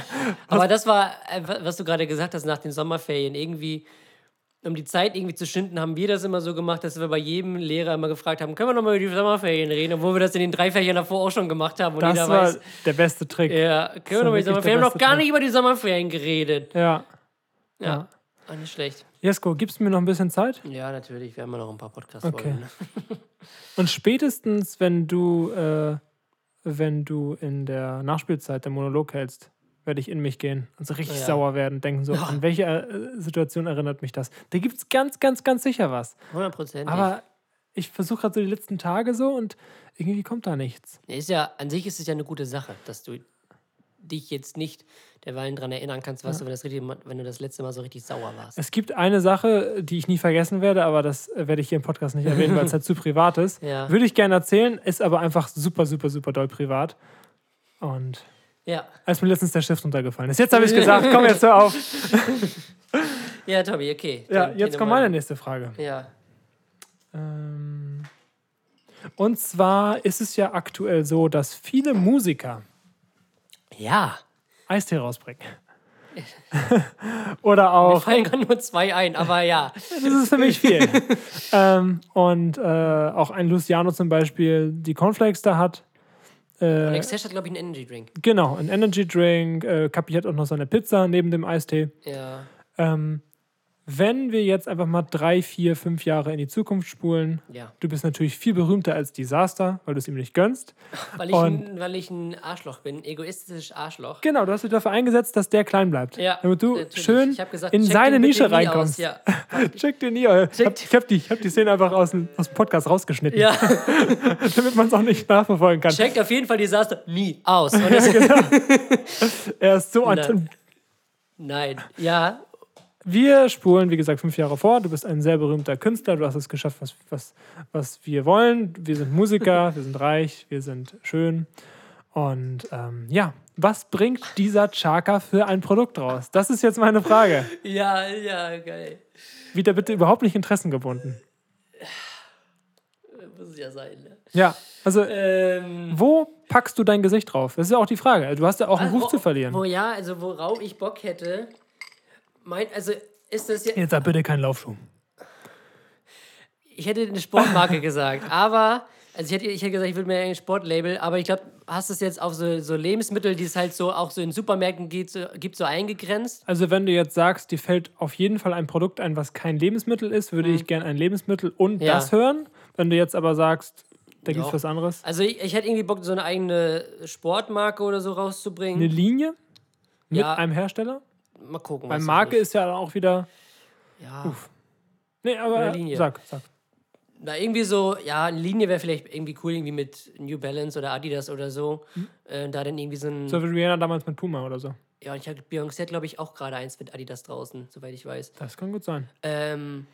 Aber das war, äh, wa- was du gerade gesagt hast, nach den Sommerferien. Irgendwie, um die Zeit irgendwie zu schinden, haben wir das immer so gemacht, dass wir bei jedem Lehrer immer gefragt haben, können wir nochmal über die Sommerferien reden, obwohl wir das in den drei Fächern davor auch schon gemacht haben. Und Das jeder war weiß, der beste Trick. ja, können wir nochmal die wirklich der Sommerferien. Wir haben noch gar Trick. nicht über die Sommerferien geredet. Ja. Ja. Ja. Nicht schlecht. Jesko, gibst du mir noch ein bisschen Zeit? Ja, natürlich. Wir haben ja noch ein paar Podcasts. Okay. ne? Und spätestens, wenn du, äh, wenn du in der Nachspielzeit der Monolog hältst, werde ich in mich gehen und so richtig Ja. sauer werden, denken so, an welche äh, Situation erinnert mich das? Da gibt es ganz, ganz, ganz sicher was. Hundertprozentig. Aber ich versuche gerade so die letzten Tage so und irgendwie kommt da nichts. Ist ja, an sich ist es ja eine gute Sache, dass du dich jetzt nicht derweilen daran erinnern kannst, was du, wenn, das richtig, wenn du das letzte Mal so richtig sauer warst. Es gibt eine Sache, die ich nie vergessen werde, aber das werde ich hier im Podcast nicht erwähnen, weil es halt zu privat ist. Ja. Würde ich gerne erzählen, ist aber einfach super, super, super doll privat. Und Ja. als mir letztens der Stift runtergefallen ist. Jetzt habe ich gesagt, komm jetzt hör auf. Ja, Tobi, okay. Ja, Dann jetzt geh kommt meine nächste Frage. Ja. Ähm, und zwar ist es ja aktuell so, dass viele Musiker Ja. Eistee rausbringen. Oder Mir auch, fallen gerade nur zwei ein, aber ja. das ist für mich viel. ähm, und äh, auch ein Luciano zum Beispiel, die Cornflakes da hat. Äh, Alex Tesh hat, glaube ich, einen Energy Drink. genau, ein Energy Drink. Äh, Kapi hat auch noch seine Pizza neben dem Eistee. Ja. Ähm, wenn wir jetzt einfach mal drei, vier, fünf Jahre in die Zukunft spulen, Ja. du bist natürlich viel berühmter als Disaster, weil du es ihm nicht gönnst. Weil ich, Und- ein, weil ich ein Arschloch bin, egoistisches Arschloch. Genau, du hast dich dafür eingesetzt, dass der klein bleibt. Ja, damit du natürlich. schön gesagt, in seine Nische reinkommst. aus, Ja. Check den nie. Ich habe hab die, ich hab die Szene einfach aus dem, aus dem Podcast rausgeschnitten, ja. damit man es auch nicht nachverfolgen kann. Checkt auf jeden Fall Desaster nie aus. Das, Er ist so Nein. nein. Ja. Wir spulen, wie gesagt, fünf Jahre vor. Du bist ein sehr berühmter Künstler. Du hast es geschafft, was, was, was wir wollen. Wir sind Musiker, wir sind reich, wir sind schön. Und ähm, ja, was bringt dieser Chaka für ein Produkt raus? Das ist jetzt meine Frage. Ja, ja, geil. Wieder bitte überhaupt nicht interessengebunden. Muss ja sein, ne? Ja, also Ähm, wo packst du dein Gesicht drauf? Das ist ja auch die Frage. Du hast ja auch einen Ruf wo, zu verlieren. Wo ja, also worauf ich Bock hätte, mein, also ist das ja, Jetzt sag bitte keinen Laufschuh. ich hätte eine Sportmarke gesagt, aber, also ich hätte, ich hätte gesagt, ich würde mir ein Sportlabel, aber ich glaube, hast du es jetzt auf so, so Lebensmittel, die es halt so auch so in Supermärkten gibt, so, gibt, so eingegrenzt? Also wenn du jetzt sagst, dir fällt auf jeden Fall ein Produkt ein, was kein Lebensmittel ist, würde ich gerne ein Lebensmittel und. Ja. das hören. Wenn du jetzt aber sagst, da gibt es was anderes. Also ich, ich hätte irgendwie Bock, so eine eigene Sportmarke oder so rauszubringen. Eine Linie mit Ja. einem Hersteller? Mal gucken. Weil Marke ist ja auch wieder. Ja. Nee, aber Linie. sag, sag. Na, irgendwie so, ja, eine Linie wäre vielleicht irgendwie cool, irgendwie mit New Balance oder Adidas oder so. Äh, da dann irgendwie so ein. So wie Rihanna damals mit Puma oder so. Ja, und ich habe Beyoncé glaube ich, auch gerade eins mit Adidas draußen, soweit ich weiß. Das kann gut sein. Ähm,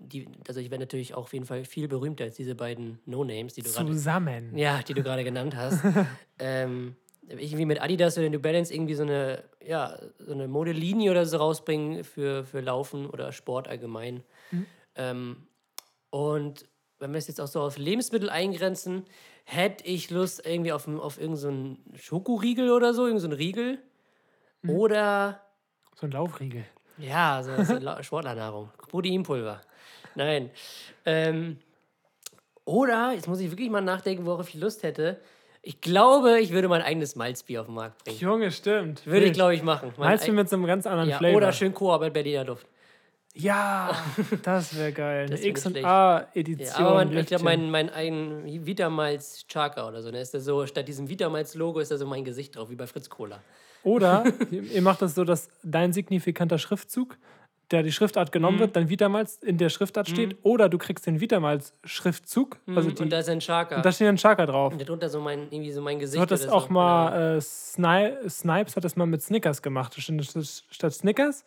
die, also ich werde natürlich auch auf jeden Fall viel berühmter als diese beiden No-Names, die du gerade. Zusammen. Ja, die du gerade genannt hast. ähm, irgendwie mit Adidas oder New Balance irgendwie so eine, ja, so eine Modelinie oder so rausbringen für, für Laufen oder Sport allgemein. Ähm, und wenn wir es jetzt auch so auf Lebensmittel eingrenzen, hätte ich Lust irgendwie auf, auf irgendeinen so Schokoriegel oder so, irgendeinen so Riegel. Oder So ein Laufriegel. ja, so, so Sportlernahrung. Proteinpulver. Nein. Ähm, oder, jetzt muss ich wirklich mal nachdenken, worauf ich Lust hätte. Ich glaube, ich würde mein eigenes Malzbier auf den Markt bringen. Junge, stimmt. Würde ich, glaube ich, machen. Mein ei- mit so einem ganz anderen ja, Flavor? Oder schön Koa bei Berliner Luft. Ja, das wäre geil. Das X und schlecht. A-Edition. Ja, aber mein, ich glaube, mein, mein eigen Vitamalz Chaka oder so, ne, ist da so, statt diesem Vitamalz-Logo ist da so mein Gesicht drauf, wie bei Fritz Cola. Oder ihr macht das so, dass dein signifikanter Schriftzug, der die Schriftart genommen Mhm. wird, dann Vitamals in der Schriftart steht. Oder du kriegst den Vitamals-Schriftzug. Also die, und da ist ein Chaka. und da steht ein Chaka drauf. und darunter so mein, irgendwie so mein Gesicht. So hat das oder auch so. mal, äh, Sni Snipes hat das mal mit Snickers gemacht. Statt Snickers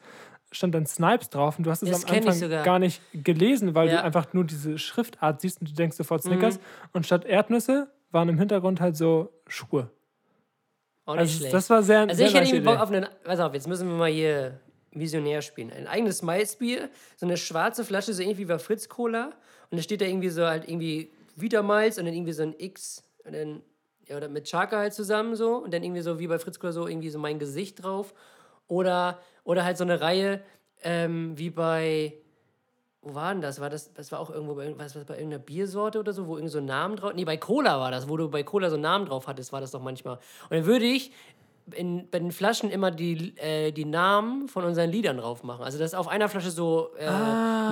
stand dann Snipes drauf und du hast es Das am Anfang gar nicht gelesen, weil Ja. Mhm. du einfach nur diese Schriftart siehst und du denkst sofort Snickers. Und statt Erdnüsse waren im Hintergrund halt so Schuhe. Auch nicht Also schlecht. das war sehr, Also sehr ich hätte Bock auf einen, pass auf, jetzt müssen wir mal hier visionär spielen. Ein eigenes Malzbier, so eine schwarze Flasche, so ähnlich wie bei Fritz Cola. Und da steht da irgendwie so halt irgendwie Vitamalz und dann irgendwie so ein X und dann, ja, oder mit Chaka halt zusammen so und dann irgendwie so wie bei Fritz Cola so irgendwie so mein Gesicht drauf. Oder, oder halt so eine Reihe ähm, wie bei, wo war denn das? War das, das war auch irgendwo bei, irgendwas, was bei irgendeiner Biersorte oder so, wo irgend so ein Namen drauf. Nee, bei Cola war das, wo du bei Cola so einen Namen drauf hattest, war das doch manchmal. Und dann würde ich in, bei den Flaschen immer die, äh, die Namen von unseren Liedern drauf machen. Also das auf einer Flasche so äh,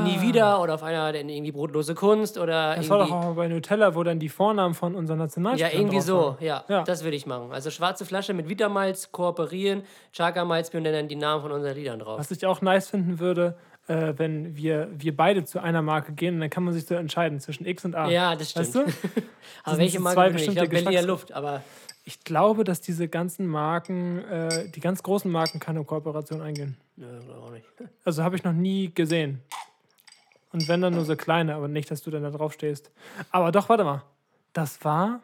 Nie wieder oder auf einer dann irgendwie Brotlose Kunst oder Ah. Das war irgendwie. doch auch mal bei Nutella, wo dann die Vornamen von unseren Ja, Nationalspielern irgendwie drauf so, ja, Ja. Das würde ich machen. Also schwarze Flasche mit Vitamalz kooperieren, Chaka Malzbier und dann die Namen von unseren Liedern drauf. Was ich auch nice finden würde, äh, wenn wir, wir beide zu einer Marke gehen, und dann kann man sich so entscheiden zwischen X und A. Ja, das stimmt. Weißt du? aber welche Marke zwei ich? Ich glaube Berliner Luft, aber Ich glaube, dass diese ganzen Marken, äh, die ganz großen Marken keine Kooperation eingehen. glaub auch nicht. Also habe ich noch nie gesehen. Und wenn dann nur so kleine, aber nicht, dass du dann da drauf stehst. Aber doch, warte mal. Das war.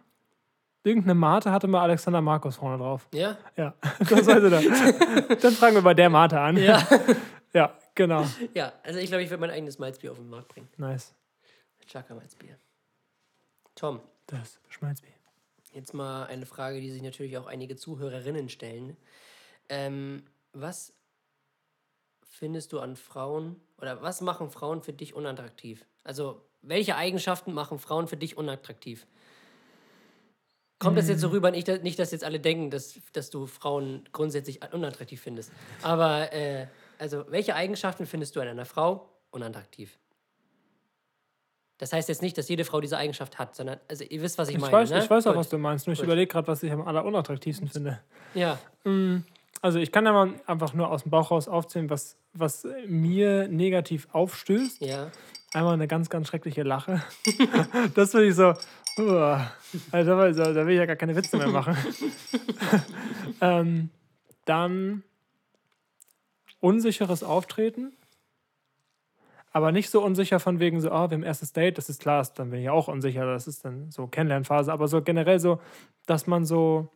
Irgendeine Mate hatte mal Alexander Markus vorne drauf. Ja? Ja, das weiß ich dann. dann fragen wir bei der Mate an. Ja. Ja, genau. Ja, also ich glaube, ich werde mein eigenes Malzbier auf den Markt bringen. Nice. Chaka Malzbier. Tom, Das Schmalzbier. Jetzt mal eine Frage, die sich natürlich auch einige Zuhörerinnen stellen. Ähm, was findest du an Frauen oder was machen Frauen für dich unattraktiv? Also, welche Eigenschaften machen Frauen für dich unattraktiv? Kommt das jetzt so rüber? Nicht, dass- nicht, dass jetzt alle denken, dass, dass du Frauen grundsätzlich unattraktiv findest. Aber, äh, also, welche Eigenschaften findest du an einer Frau unattraktiv? Das heißt jetzt nicht, dass jede Frau diese Eigenschaft hat, sondern, also, ihr wisst, was ich, Ich meine. weiß, ne? ich weiß auch, Gut. was du meinst. Nur ich überlege gerade, was ich am allerunattraktivsten finde. Ja, Also ich kann ja mal einfach nur aus dem Bauch raus aufzählen, was, was mir negativ aufstößt. ja. Einmal eine ganz, ganz schreckliche Lache. das finde ich so, uah. also, da will- da will ich ja gar keine Witze mehr machen. ähm, dann unsicheres Auftreten. Aber nicht so unsicher von wegen so, ah, wir haben erstes Date, das ist klar, dann bin ich auch unsicher, das ist dann so Kennenlernphase. Aber so generell so, dass man so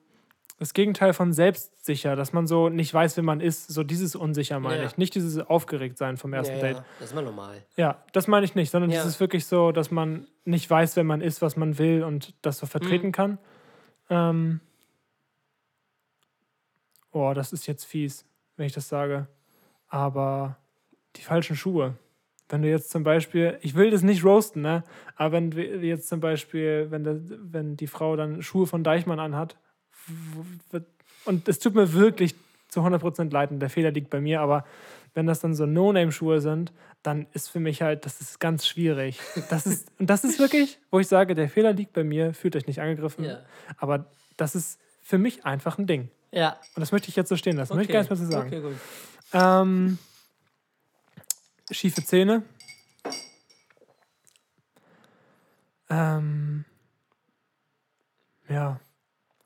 das Gegenteil von selbstsicher, dass man so nicht weiß, wer man ist, so dieses unsicher meine Ja. ich. Nicht dieses Aufgeregtsein vom ersten ja, Date. ja. Das ist mal normal. Ja, das meine ich nicht, sondern Ja. dieses wirklich so, dass man nicht weiß, wer man ist, was man will und das so vertreten Mhm. kann. Ähm, oh, das ist jetzt fies, wenn ich das sage. Aber die falschen Schuhe. Wenn du jetzt zum Beispiel, ich will das nicht roasten, ne? Aber wenn wir jetzt zum Beispiel, wenn, der, wenn die Frau dann Schuhe von Deichmann anhat, und es tut mir wirklich zu 100% leid und der Fehler liegt bei mir, aber wenn das dann so No-Name-Schuhe sind, dann ist für mich halt, das ist ganz schwierig. Das ist, und das ist wirklich, wo ich sage, der Fehler liegt bei mir, fühlt euch nicht angegriffen, Ja. aber das ist für mich einfach ein Ding. Ja. Und das möchte ich jetzt so stehen lassen. Möchte ich gar nicht mehr zu sagen. Okay, gut. Ähm, schiefe Zähne. Ähm, ja.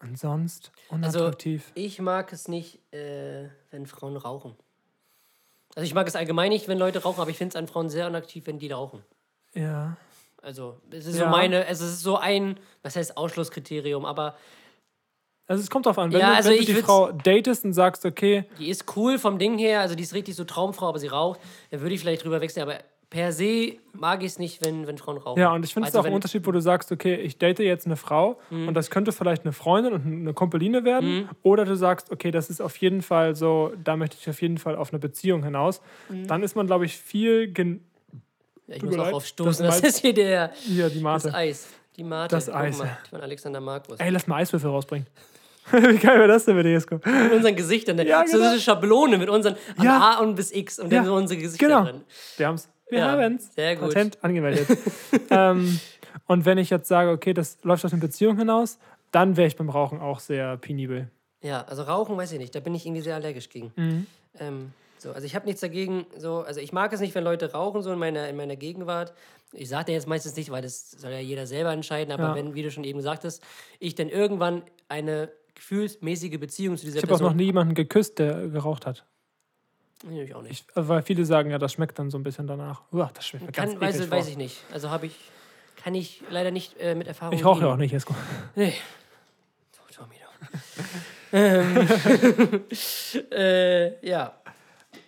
Und sonst Also, unattraktiv. ich mag es nicht, äh, wenn Frauen rauchen. Also, ich mag es allgemein nicht, wenn Leute rauchen, aber ich finde es an Frauen sehr unattraktiv, wenn die rauchen. ja. Also, es ist Ja. so meine, es ist so ein, was heißt Ausschlusskriterium, aber Also es kommt drauf an, wenn, Ja, du, also wenn du die Frau datest und sagst, okay, die ist cool vom Ding her, also die ist richtig so Traumfrau, aber sie raucht, dann würde ich vielleicht drüber wechseln, aber per se mag ich es nicht, wenn, wenn Frauen rauchen. ja, und ich finde es Also auch ein Unterschied, wo du sagst, okay, ich date jetzt eine Frau und das könnte vielleicht eine Freundin und eine Kompeline werden. Oder du sagst, okay, das ist auf jeden Fall so, da möchte ich auf jeden Fall auf eine Beziehung hinaus. Dann ist man, glaube ich, viel, gen Ja, ich Tut muss auch aufstoßen, das das, ist hier der, hier die das Mate. Eis. Die Mate. Das Eis, mal, von Alexander Markus. Ey, lass mal Eiswürfel rausbringen. Wie geil wäre das denn mit Jesko? Mit unseren Gesichtern. ne? Ja, So genau. eine Schablone mit unseren Ja. A und bis X und Ja, dann so unsere Gesichter Genau. drin. Wir haben's. Wir Ja, haben's. sehr gut. Patent angemeldet. ähm, und wenn ich jetzt sage, okay, das läuft auf eine Beziehung hinaus, dann wäre ich beim Rauchen auch sehr penibel. Ja, also Rauchen weiß ich nicht, da bin ich irgendwie sehr allergisch gegen. Mhm. Ähm, so, also ich habe nichts dagegen, so, also ich mag es nicht, wenn Leute rauchen, so in meiner, in meiner Gegenwart. Ich sage dir jetzt meistens nicht, weil das soll ja jeder selber entscheiden, aber Ja. wenn, wie du schon eben sagtest, ich dann irgendwann eine gefühlsmäßige Beziehung zu dieser Ich habe auch Person. noch nie jemanden geküsst, der geraucht hat. Nee, ich auch nicht. Ich, weil viele sagen ja, das schmeckt dann so ein bisschen danach. Uah, das schmeckt mir ganz Kann, weiß, eklig weiß vor. ich nicht. Also habe ich, kann ich leider nicht äh, mit Erfahrung Ich rauche ja auch nicht, Jesko. Nee. So, Tommy, ähm, äh, ja.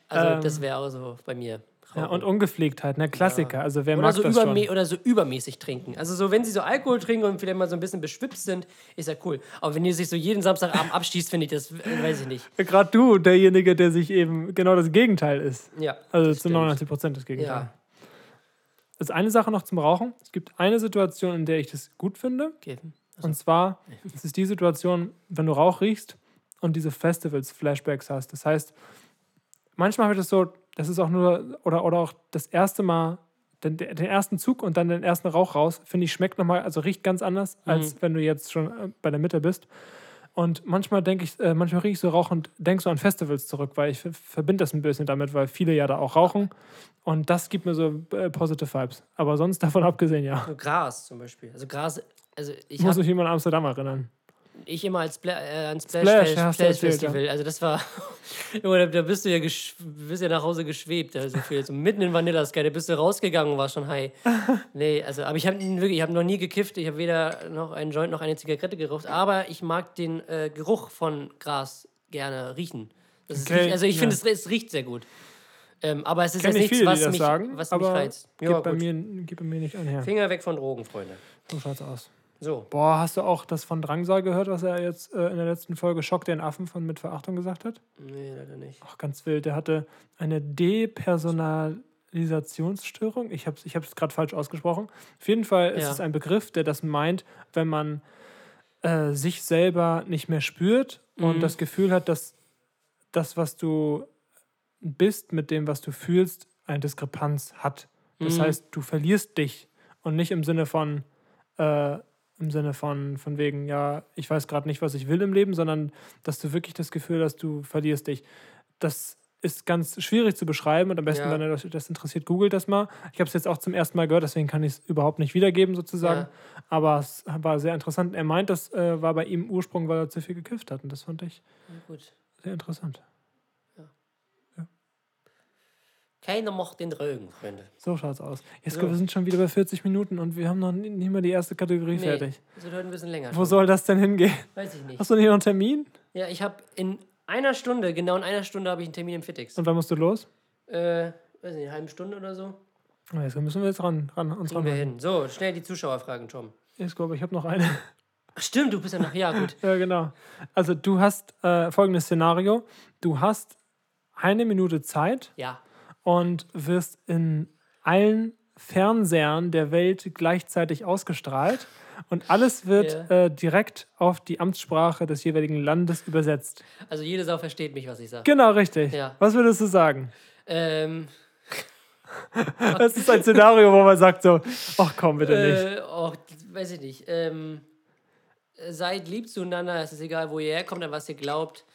Also Ähm, das wäre auch so bei mir. Ja, und Ungepflegtheit, ne? Klassiker. Also wer oder, mag so das schon? oder so übermäßig trinken. Also so, wenn sie so Alkohol trinken und vielleicht mal so ein bisschen beschwipst sind, ist ja cool. Aber wenn die sich so jeden Samstagabend abschießt, finde ich das, weiß ich nicht. Gerade du, derjenige, der sich eben genau das Gegenteil ist. Ja. Also zu stimmt. 99 Prozent das Gegenteil. Ja. Also eine Sache noch zum Rauchen. Es gibt eine Situation, in der ich das gut finde. Okay. Und zwar, es ist die Situation, wenn du Rauch riechst und diese Festivals-Flashbacks hast. Das heißt, manchmal habe ich das so, das ist auch nur, oder, oder auch das erste Mal, den, den ersten Zug und dann den ersten Rauch raus, finde ich, schmeckt nochmal, also riecht ganz anders, als wenn du jetzt schon äh, bei der Mitte bist. Und manchmal denke ich, äh, manchmal rieche ich so Rauch und denke so an Festivals zurück, weil ich ver- verbinde das ein bisschen damit, weil viele ja da auch rauchen. Und das gibt mir so äh, positive Vibes. Aber sonst davon abgesehen, ja. So Gras zum Beispiel. Also Gras, also ich Ich muss mich immer an Amsterdam erinnern. Ich immer als Spla äh, an Splash, Splash, ja, du Splash erzählt, Festival. Also das war, Junge, da, bist du ja bist ja nach Hause geschwebt, also viel, so mitten in Vanilla Sky, da bist du rausgegangen und war schon high. Nee, also, aber ich habe wirklich, ich habe noch nie gekifft, ich habe weder noch einen Joint noch eine Zigarette geraucht, aber ich mag den äh, Geruch von Gras gerne riechen. Ist Okay, riecht, also ich ja. finde, es, es riecht sehr gut. Ähm, aber es ist jetzt ich nichts, viele, was mich, sagen, was mich reizt. geht, Ja, bei mir, geht bei mir nicht einher. Finger weg von Drogen, Freunde. So schaut's aus. So. Boah, hast du auch das von Drangsal gehört, was er jetzt äh, in der letzten Folge Schock den Affen von Mit Verachtung gesagt hat? Nee, leider nicht. Ach, ganz wild. Der hatte eine Depersonalisationsstörung. Ich habe es ich hab's gerade falsch ausgesprochen. Auf jeden Fall ist Ja. es ein Begriff, der das meint, wenn man äh, sich selber nicht mehr spürt und Mhm. das Gefühl hat, dass das, was du bist, mit dem, was du fühlst, eine Diskrepanz hat. Das Mhm. heißt, du verlierst dich und nicht im Sinne von äh, im Sinne von, von wegen, ja, ich weiß gerade nicht, was ich will im Leben, sondern dass du wirklich das Gefühl hast, du verlierst dich. Das ist ganz schwierig zu beschreiben und am besten, Ja. wenn euch das interessiert, googelt das mal. Ich habe es jetzt auch zum ersten Mal gehört, deswegen kann ich es überhaupt nicht wiedergeben sozusagen. Ja. Aber es war sehr interessant. Er meint, das äh, war bei ihm Ursprung, weil er zu viel gekifft hat und das fand ich gut. sehr interessant. Keiner macht den Drogen, Freunde. So schaut's aus. Jesko, So. wir sind schon wieder bei 40 Minuten und wir haben noch nicht mal die erste Kategorie Nee, fertig. das wird heute ein bisschen länger. Wo schon. soll das denn hingehen? Weiß ich nicht. Hast du nicht noch einen Termin? Ja, ich habe in einer Stunde, genau in einer Stunde, habe ich einen Termin im Fitix. Und wann musst du los? Äh, weiß nicht, eine halbe Stunde oder so? Jetzt müssen wir jetzt ran, ran uns Kriegen wir ran. hin. So, schnell die Zuschauerfragen, Tom. Jesko, aber ich habe noch eine. Ach, stimmt, du bist ja noch. Ja, gut. Ja, genau. Also du hast äh, folgendes Szenario. Du hast eine Minute Zeit Ja. Und wirst in allen Fernsehern der Welt gleichzeitig ausgestrahlt und alles wird Ja. äh, direkt auf die Amtssprache des jeweiligen Landes übersetzt. Also jede Sau versteht mich, was ich sage. Genau, richtig. Ja. Was würdest du sagen? Ähm, Das ist ein Szenario, wo man sagt so, ach komm, bitte nicht. äh, oh, weiß ich nicht. Ähm, seid lieb zueinander, es ist egal, wo ihr herkommt, an was ihr glaubt.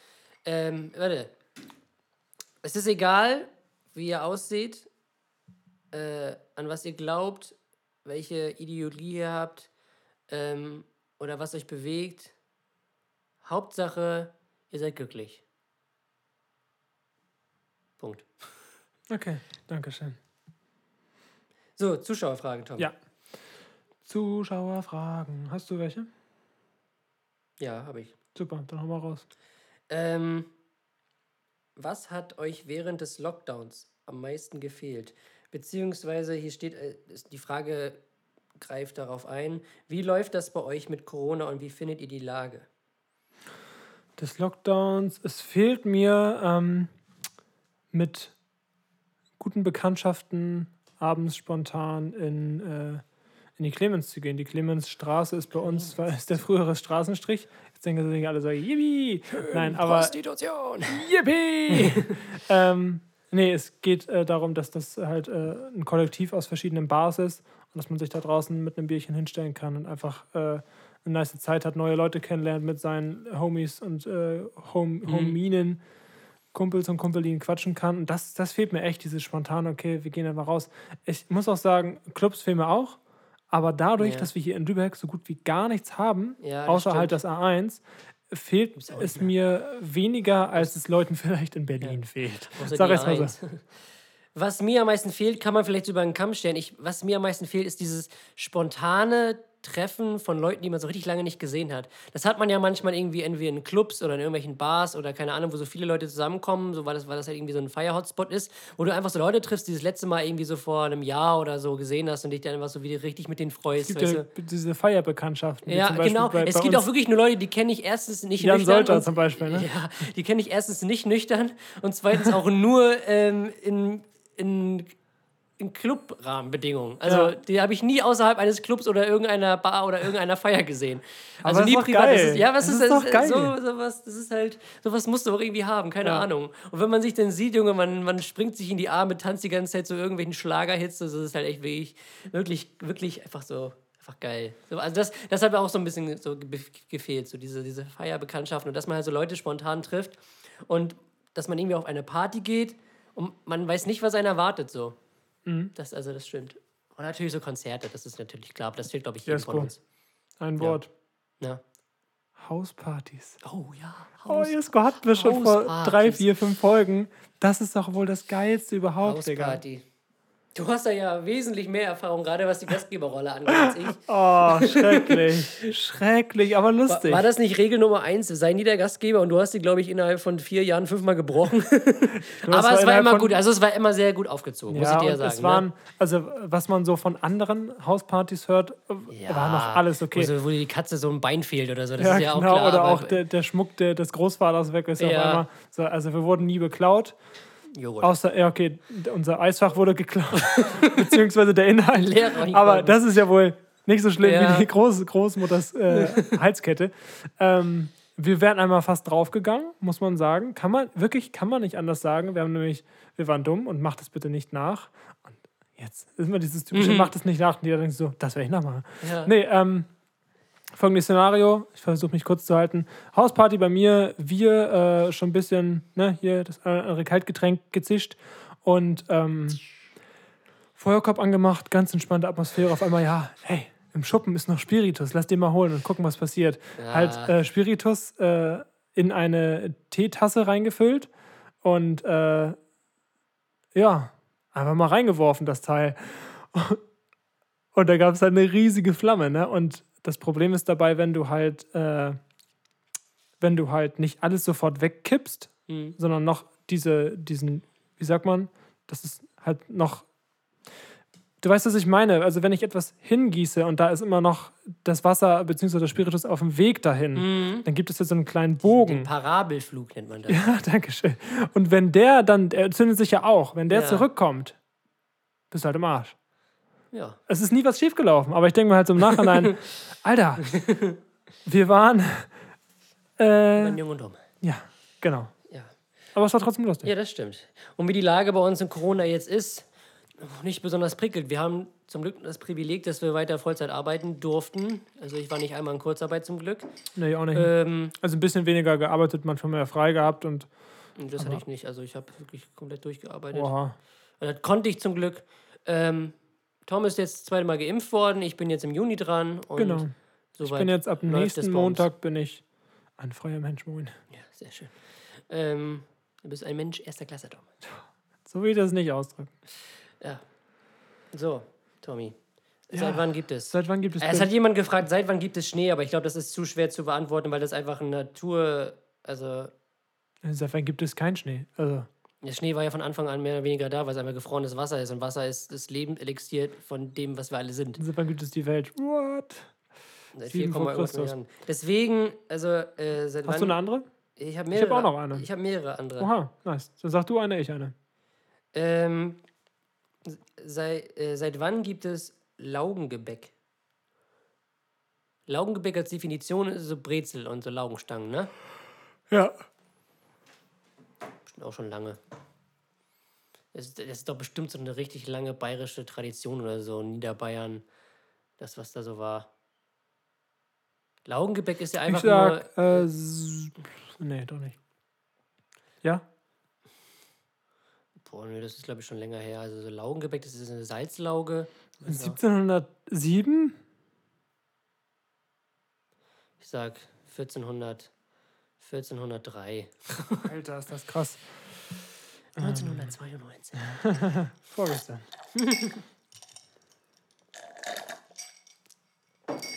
Ähm, warte. Es ist egal, wie ihr aussieht, äh, an was ihr glaubt, welche Ideologie ihr habt ähm, oder was euch bewegt. Hauptsache, ihr seid glücklich. Punkt. Okay, danke schön. So, Zuschauerfragen, Tom. Ja. Zuschauerfragen. Hast du welche? Ja, habe ich. Super, dann hau mal raus. Ähm, was hat euch während des Lockdowns am meisten gefehlt? Beziehungsweise hier steht, äh, die Frage greift darauf ein, wie läuft das bei euch mit Corona und wie findet ihr die Lage? Des Lockdowns. Es fehlt mir ähm, mit guten Bekanntschaften abends spontan in, äh, in die Clemens zu gehen. Die Clemensstraße ist bei uns, war, ist der frühere Straßenstrich. Denken sich alle so, yippie. Nein, aber Prostitution! Yippie! ähm, nee, es geht äh, darum, dass das halt äh, ein Kollektiv aus verschiedenen Bars ist und dass man sich da draußen mit einem Bierchen hinstellen kann und einfach äh, eine nice Zeit hat, neue Leute kennenlernt mit seinen Homies und äh, Hom Hominen, Kumpels und Kumpelinen quatschen kann. Und das, das fehlt mir echt, dieses spontane, okay, wir gehen einfach raus. Ich muss auch sagen, Clubs fehlen mir auch. Aber dadurch, Ja. dass wir hier in Lübeck so gut wie gar nichts haben, Ja, außer halt stimmt. das A1, fehlt es mir weniger, als es Leuten vielleicht in Berlin fehlt. Außer Sag mal so. Was mir am meisten fehlt, kann man vielleicht über den Kamm stellen. Ich, was mir am meisten fehlt, ist dieses spontane Treffen von Leuten, die man so richtig lange nicht gesehen hat. Das hat man ja manchmal irgendwie entweder in Clubs oder in irgendwelchen Bars oder keine Ahnung, wo so viele Leute zusammenkommen, so weil das, weil das halt irgendwie so ein Fire-Hotspot ist, wo du einfach so Leute triffst, die das letzte Mal irgendwie so vor einem Jahr oder so gesehen hast und dich dann einfach so wieder richtig mit denen Es freust. gibt weißt ja diese Feierbekanntschaften. Ja, genau. Bei, es bei gibt auch wirklich nur Leute, die kenne ich erstens nicht Jan nüchtern. Solter und- zum Beispiel, ne? Ja, die kenne ich erstens nicht nüchtern und zweitens auch nur ähm, in, in, in Clubrahmenbedingungen. Also Ja. die habe ich nie außerhalb eines Clubs oder irgendeiner Bar oder irgendeiner Feier gesehen. Also das nie ist privat. Geil. ist, ja, was Das ist, ist das? doch geil. So, sowas, das ist halt, sowas musst du auch irgendwie haben, keine Ja. Ahnung. Und wenn man sich dann sieht, Junge, man, man springt sich in die Arme, tanzt die ganze Zeit zu irgendwelchen Schlagerhits, das ist halt echt wirklich, wirklich, wirklich einfach so. Einfach geil. So, also das, das hat mir auch so ein bisschen so ge- gefehlt, so diese, diese Feierbekanntschaften und dass man halt so Leute spontan trifft und dass man irgendwie auf eine Party geht und man weiß nicht, was einen erwartet so. Mhm. Das, also das stimmt. Und natürlich so Konzerte, das ist natürlich klar, aber das fehlt, glaube ich, Ja, jedem von cool. uns. Ein Wort. Ja. Hauspartys. Oh ja. Oh, Haus- Jesko hatten wir schon vor drei, vier, fünf Folgen. Das ist doch wohl das Geilste überhaupt, Digga. Du hast da ja wesentlich mehr Erfahrung, gerade was die Gastgeberrolle angeht, als ich. Oh, schrecklich. schrecklich, aber War, lustig. war das nicht Regel Nummer eins? Sei nie der Gastgeber und du hast die, glaube ich, innerhalb von vier Jahren fünfmal gebrochen. Aber war es war immer gut. Also es war immer sehr gut aufgezogen, muss ich ja, dir ja sagen. es waren, ne? also was man so von anderen Hauspartys hört, äh, war noch alles okay. Wo, so, wo die Katze so ein Bein fehlt oder so. Das ja, ist ja auch genau, klar. oder auch der, der Schmuck der, des Großvaters weg ist Ja. auf einmal. So, also wir wurden nie beklaut. Joghurt. Außer, ja, okay, unser Eisfach wurde geklaut, beziehungsweise der Inhalt. Leer. Aber das ist ja wohl nicht so schlimm Ja. wie die Groß Großmutters äh, Halskette. Ähm, wir wären einmal fast draufgegangen, muss man sagen. Kann man, wirklich, kann man nicht anders sagen. Wir haben nämlich, wir waren dumm und macht es bitte nicht nach. Und jetzt ist immer dieses typische, macht es nicht nach. Und jeder denkt so, das werde ich nachmachen. Ja. Nee, ähm, folgendes Szenario, ich versuche mich kurz zu halten. Hausparty bei mir, wir äh, schon ein bisschen, ne, hier das andere Kaltgetränk gezischt und ähm, Feuerkorb angemacht, ganz entspannte Atmosphäre. Auf einmal, ja, hey, im Schuppen ist noch Spiritus, lass den mal holen und gucken, was passiert. Ja. Halt äh, Spiritus äh, in eine Teetasse reingefüllt und äh, ja, einfach mal reingeworfen, das Teil. Und da gab es halt eine riesige Flamme, ne? Und das Problem ist dabei, wenn du halt, äh, wenn du halt nicht alles sofort wegkippst, Mhm. sondern noch diese, diesen, wie sagt man, das ist halt noch. Du weißt, was ich meine. Also, wenn ich etwas hingieße und da ist immer noch das Wasser bzw. der Spiritus auf dem Weg dahin, dann gibt es ja so einen kleinen Bogen. Den Parabelflug nennt man das. Ja, danke schön. Und wenn der dann, der zündet sich ja auch, wenn der Ja. zurückkommt, bist du halt im Arsch. Ja. Es ist nie was schiefgelaufen, aber ich denke mir halt so im Nachhinein, Alter, wir waren. Äh, Jung und Dumm. ja, genau. Ja. Aber es war trotzdem lustig. ja, das stimmt. Und wie die Lage bei uns in Corona jetzt ist, nicht besonders prickelt. Wir haben zum Glück das Privileg, dass wir weiter Vollzeit arbeiten durften. Also ich war nicht einmal in Kurzarbeit zum Glück. Nee, auch nicht. Ähm, Also ein bisschen weniger gearbeitet, manchmal mehr frei gehabt und. und das hatte ich nicht. Also ich habe wirklich komplett durchgearbeitet. Oha. Und das konnte ich zum Glück. Ähm, Tom ist jetzt das zweite Mal geimpft worden. Ich bin jetzt im Juni dran. Und Genau. Ich bin jetzt ab nächsten. Montag bin ich ein freier Mensch, moin. Ja, sehr schön. Ähm, du bist ein Mensch erster Klasse, Tom. So will ich das nicht ausdrücken. Ja. So, Tommy. Ja. Seit wann gibt es? Seit wann gibt es. Es hat jemand gefragt, seit wann gibt es Schnee, aber ich glaube, das ist zu schwer zu beantworten, weil das einfach eine Natur. Also, Seit wann gibt es keinen Schnee? Also. Der Schnee war ja von Anfang an mehr oder weniger da, weil es einfach gefrorenes Wasser ist. Und Wasser ist das Leben elixiert von dem, was wir alle sind. Wann gibt es die Welt? What? Seit Sieben 4, vor irgendwas Christus. Milliarden. Deswegen, also, äh, seit Hast wann. du eine andere? Ich habe Ich mehrere. hab auch noch eine. Ich habe mehrere andere. Oha, nice. Dann sag du eine, ich eine. Ähm, sei, äh, seit wann gibt es Laugengebäck? Laugengebäck als Definition ist so Brezel und so Laugenstangen, ne? Ja. Auch schon lange. Das ist, das ist doch bestimmt so eine richtig lange bayerische Tradition oder so, Niederbayern, das, was da so war. Laugengebäck ist ja Ich einfach nur. sag, äh, s- nee, doch nicht. Ja? Boah, nee, das ist glaube ich schon länger her. Also so Laugengebäck, das ist eine Salzlauge. Ja. 1707? Ich sag 1400, 1403. Alter, ist das krass. 1992. Vorgestern.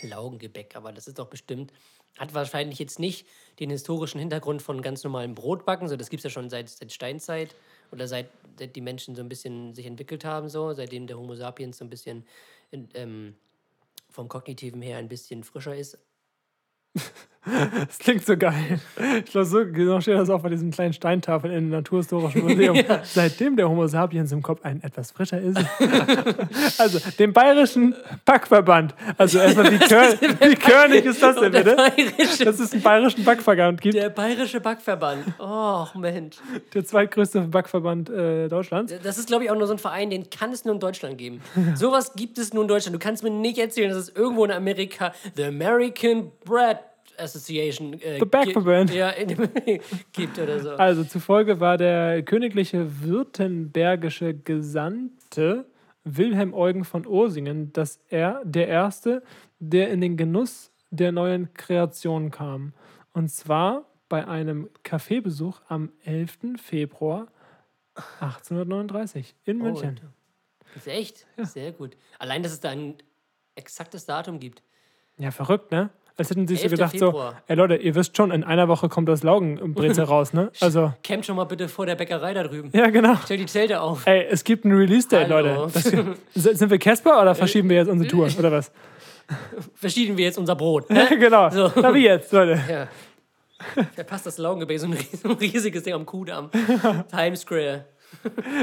Laugengebäck, aber das ist doch bestimmt, hat wahrscheinlich jetzt nicht den historischen Hintergrund von ganz normalem Brotbacken, so das gibt es ja schon seit, seit Steinzeit oder seit, seit die Menschen so ein bisschen sich entwickelt haben, so seitdem der Homo sapiens so ein bisschen in, ähm, vom Kognitiven her ein bisschen frischer ist. Das klingt so geil. Ich glaube, so genau steht das auch bei diesen kleinen Steintafeln im Naturhistorischen Museum. Seitdem der Homo sapiens im Kopf ein etwas frischer ist. also, dem bayerischen Backverband. Also, erstmal, wie, kör wie körnig ist das denn bitte? Dass es einen bayerischen Backverband gibt. der bayerische Backverband. Oh, Mensch. Der zweitgrößte Backverband äh, Deutschlands. Das ist, glaube ich, auch nur so ein Verein, den kann es nur in Deutschland geben. Sowas gibt es nur in Deutschland. Du kannst mir nicht erzählen, dass es irgendwo in Amerika The American Bread Association äh, The Backverband. Ja, gibt oder so. Also zufolge war der königliche württembergische Gesandte Wilhelm Eugen von Ursingen dass er der Erste, der in den Genuss der neuen Kreation kam. Und zwar bei einem Kaffeebesuch am 11. Februar 1839 in München. Alter. Ist echt? Sehr gut. Allein, dass es da ein exaktes Datum gibt. Ja, verrückt, ne? Als hätten sie so 11. gedacht, Februar. so, ey Leute, ihr wisst schon, in einer Woche kommt das Laugenbrezel raus, ne? Also, Camp schon mal bitte vor der Bäckerei da drüben. ja, genau. Stell die Zelte auf. Ey, es gibt ein Release-Date. Leute. Das, sind wir Casper oder verschieben wir jetzt unsere Tour, oder was? Verschieden wir jetzt unser Brot. Ne? genau. So. Na, wie jetzt, Leute? Ja. Verpasst das Laugengebäck, so ein ries- so ein riesiges Ding am Kudamm. Times Square.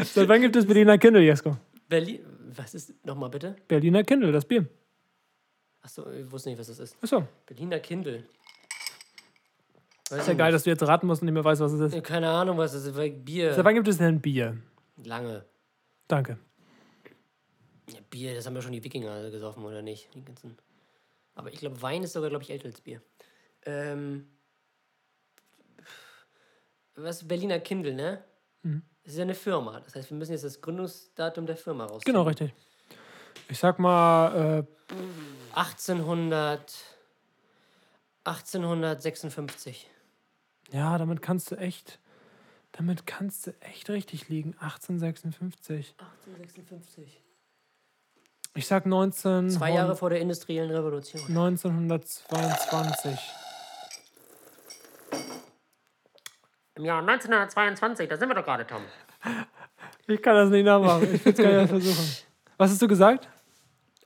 Seit wann gibt es Berliner Kindle, Jesko? Berlin. Was ist nochmal bitte? Berliner Kindle, das Bier. Achso, ich wusste nicht, was das ist. Achso. Berliner Kindle. Weiß Ist ja geil, dass du jetzt raten musst und nicht mehr weißt, was es ist. Keine Ahnung, was das ist. weil Bier. Seit wann gibt es denn Bier? Lange. Danke. Ja, Bier, das haben ja schon die Wikinger gesoffen, oder nicht? Die ganzen. Aber ich glaube, Wein ist sogar, glaube ich, älter als Bier. Ähm. Was? Berliner Kindle, ne? Mhm. Das ist ja eine Firma. Das heißt, wir müssen jetzt das Gründungsdatum der Firma raus. Genau, richtig. Ich sag mal, äh, 1800. 1856. ja, damit kannst du echt, damit kannst du echt richtig liegen. 1856. 1856. Ich sag 19, Zwei Jahre vor der industriellen Revolution. 1922. Im Jahr 1922, da sind wir doch gerade, Tom. Ich kann das nicht nachmachen. Ich will es gar nicht versuchen. Was hast du gesagt?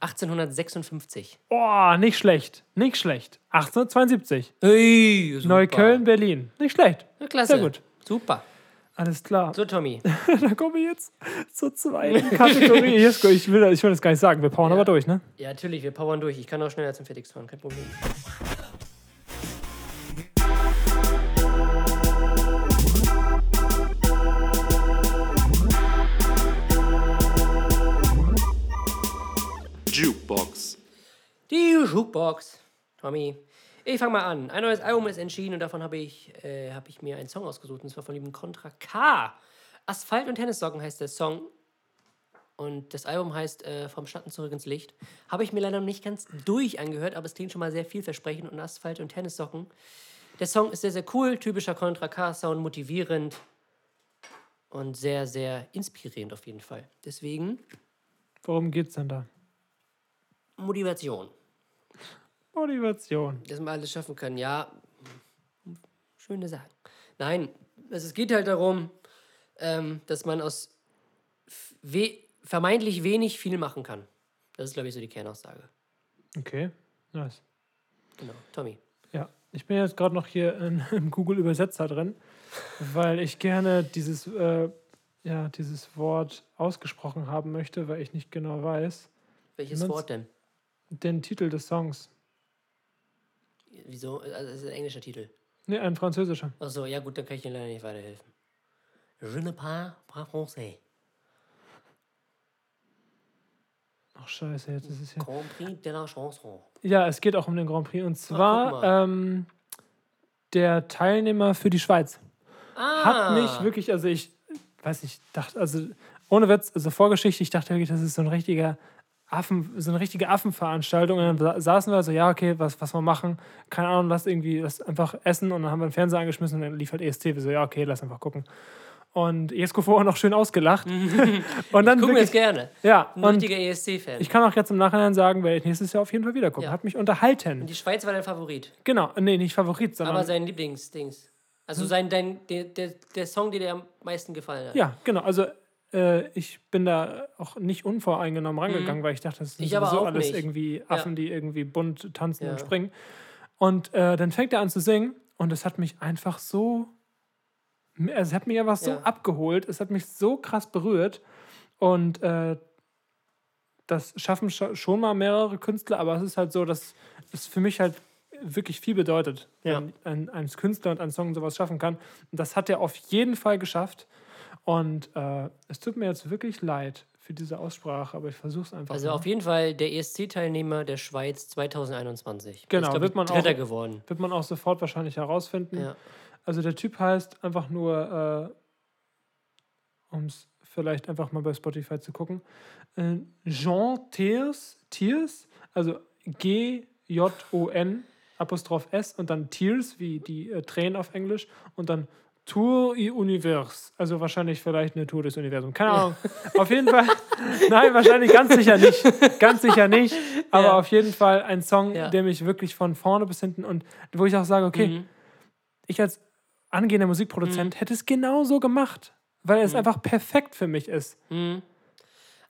1856. Oh, nicht schlecht. Nicht schlecht. 1872. Hey, super. Neukölln, Berlin. Nicht schlecht. Ja, klasse. Sehr gut. Super. Alles klar. So, Tommy. Dann kommen wir jetzt zur zweiten Kategorie. Ich will, ich will das gar nicht sagen. Wir powern aber durch, ne? Ja, natürlich, wir powern durch. Ich kann auch schneller zum Fertigst fahren, kein Problem. Jukebox. Tommy. Ich fange mal an. Ein neues Album ist entschieden und davon habe ich, äh, hab ich mir einen Song ausgesucht. Und zwar von lieben Contra K. Asphalt und Tennissocken heißt der Song. Und das Album heißt äh, Vom Schatten zurück ins Licht. Habe ich mir leider noch nicht ganz durch angehört, aber es klingt schon mal sehr vielversprechend. Und Asphalt und Tennissocken. Der Song ist sehr, sehr cool. Typischer Contra K-Sound, motivierend. Und sehr, sehr inspirierend auf jeden Fall. Deswegen Worum geht's denn da? Motivation. Motivation. dass wir alles schaffen können. Ja, schöne Sachen. Nein, also es geht halt darum, ähm, dass man aus we vermeintlich wenig viel machen kann. Das ist, glaube ich, so die Kernaussage. Okay, nice. Genau, Tommy. Ja, ich bin jetzt gerade noch hier in, im Google-Übersetzer drin, weil ich gerne dieses, äh, ja, dieses Wort ausgesprochen haben möchte, weil ich nicht genau weiß. Welches Wort denn? Den Titel des Songs. Wieso? Also, das ist ein englischer Titel. Nee, ein französischer. Achso, ja gut, dann kann ich Ihnen leider nicht weiterhelfen. Je ne parle pas français. Ach, scheiße, jetzt ist es hier. Grand Prix de la Chanson. Ja, es geht auch um den Grand Prix. Und zwar mal. ähm, der Teilnehmer für die Schweiz. Ah, Hat mich wirklich, also ich weiß nicht, dachte, also ohne Witz, also Vorgeschichte, ich dachte wirklich, das ist so ein richtiger Affen, so eine richtige Affenveranstaltung. Und dann sa- saßen wir so, ja, okay, was, was wir machen, keine Ahnung, lass irgendwie, lass einfach essen und dann haben wir den Fernseher angeschmissen und dann lief halt ESC. Wir so, ja, okay, lass einfach gucken. Und Jesko vorher noch schön ausgelacht. und dann gucken wir wirklich, es gerne. ja, Ein und richtiger ESC-Fan. ich kann auch jetzt im Nachhinein sagen, werde ich nächstes Jahr auf jeden Fall wieder gucken. Ja. Hat mich unterhalten. Die Schweiz war dein Favorit. Genau, nee, nicht Favorit, sondern. Aber sein Lieblingsdings. Also sein, dein, der, der, der Song, der dir am meisten gefallen hat. Hm. ja, genau. Also äh, ich bin da auch nicht unvoreingenommen rangegangen, weil ich dachte, das sind Mhm. Ich sowieso alles nicht. irgendwie Affen, die irgendwie bunt tanzen Ja. und springen. Und äh, dann fängt er an zu singen und es hat mich einfach so. Also es hat mich einfach so Ja. abgeholt, es hat mich so krass berührt. Und äh, das schaffen scha- schon mal mehrere Künstler, aber es ist halt so, dass es für mich halt wirklich viel bedeutet, Ja. wenn ein, ein Künstler und ein Song sowas schaffen kann. Und das hat er auf jeden Fall geschafft. Und äh, es tut mir jetzt wirklich leid für diese Aussprache, aber ich versuche es einfach. Also mal. auf jeden Fall der ESC-Teilnehmer der Schweiz 2021. Genau, Ist, wird man Dritter auch- geworden. Wird man auch sofort wahrscheinlich herausfinden. Ja. Also der Typ heißt einfach nur, äh, um es vielleicht einfach mal bei Spotify zu gucken, äh, Jean Tears, Tears, also G-J-O-N, Apostroph S und dann Tears, wie die äh, Tränen auf Englisch und dann Tour i Univers. Also wahrscheinlich vielleicht eine Tour des Universums. Keine Ahnung. Auf jeden Fall. Nein, wahrscheinlich ganz sicher nicht. Ganz sicher nicht. Aber Ja. auf jeden Fall ein Song, Ja. der mich wirklich von vorne bis hinten und wo ich auch sage, okay, Mhm. ich als angehender Musikproduzent hätte es genauso gemacht. Weil Mhm. es einfach perfekt für mich ist.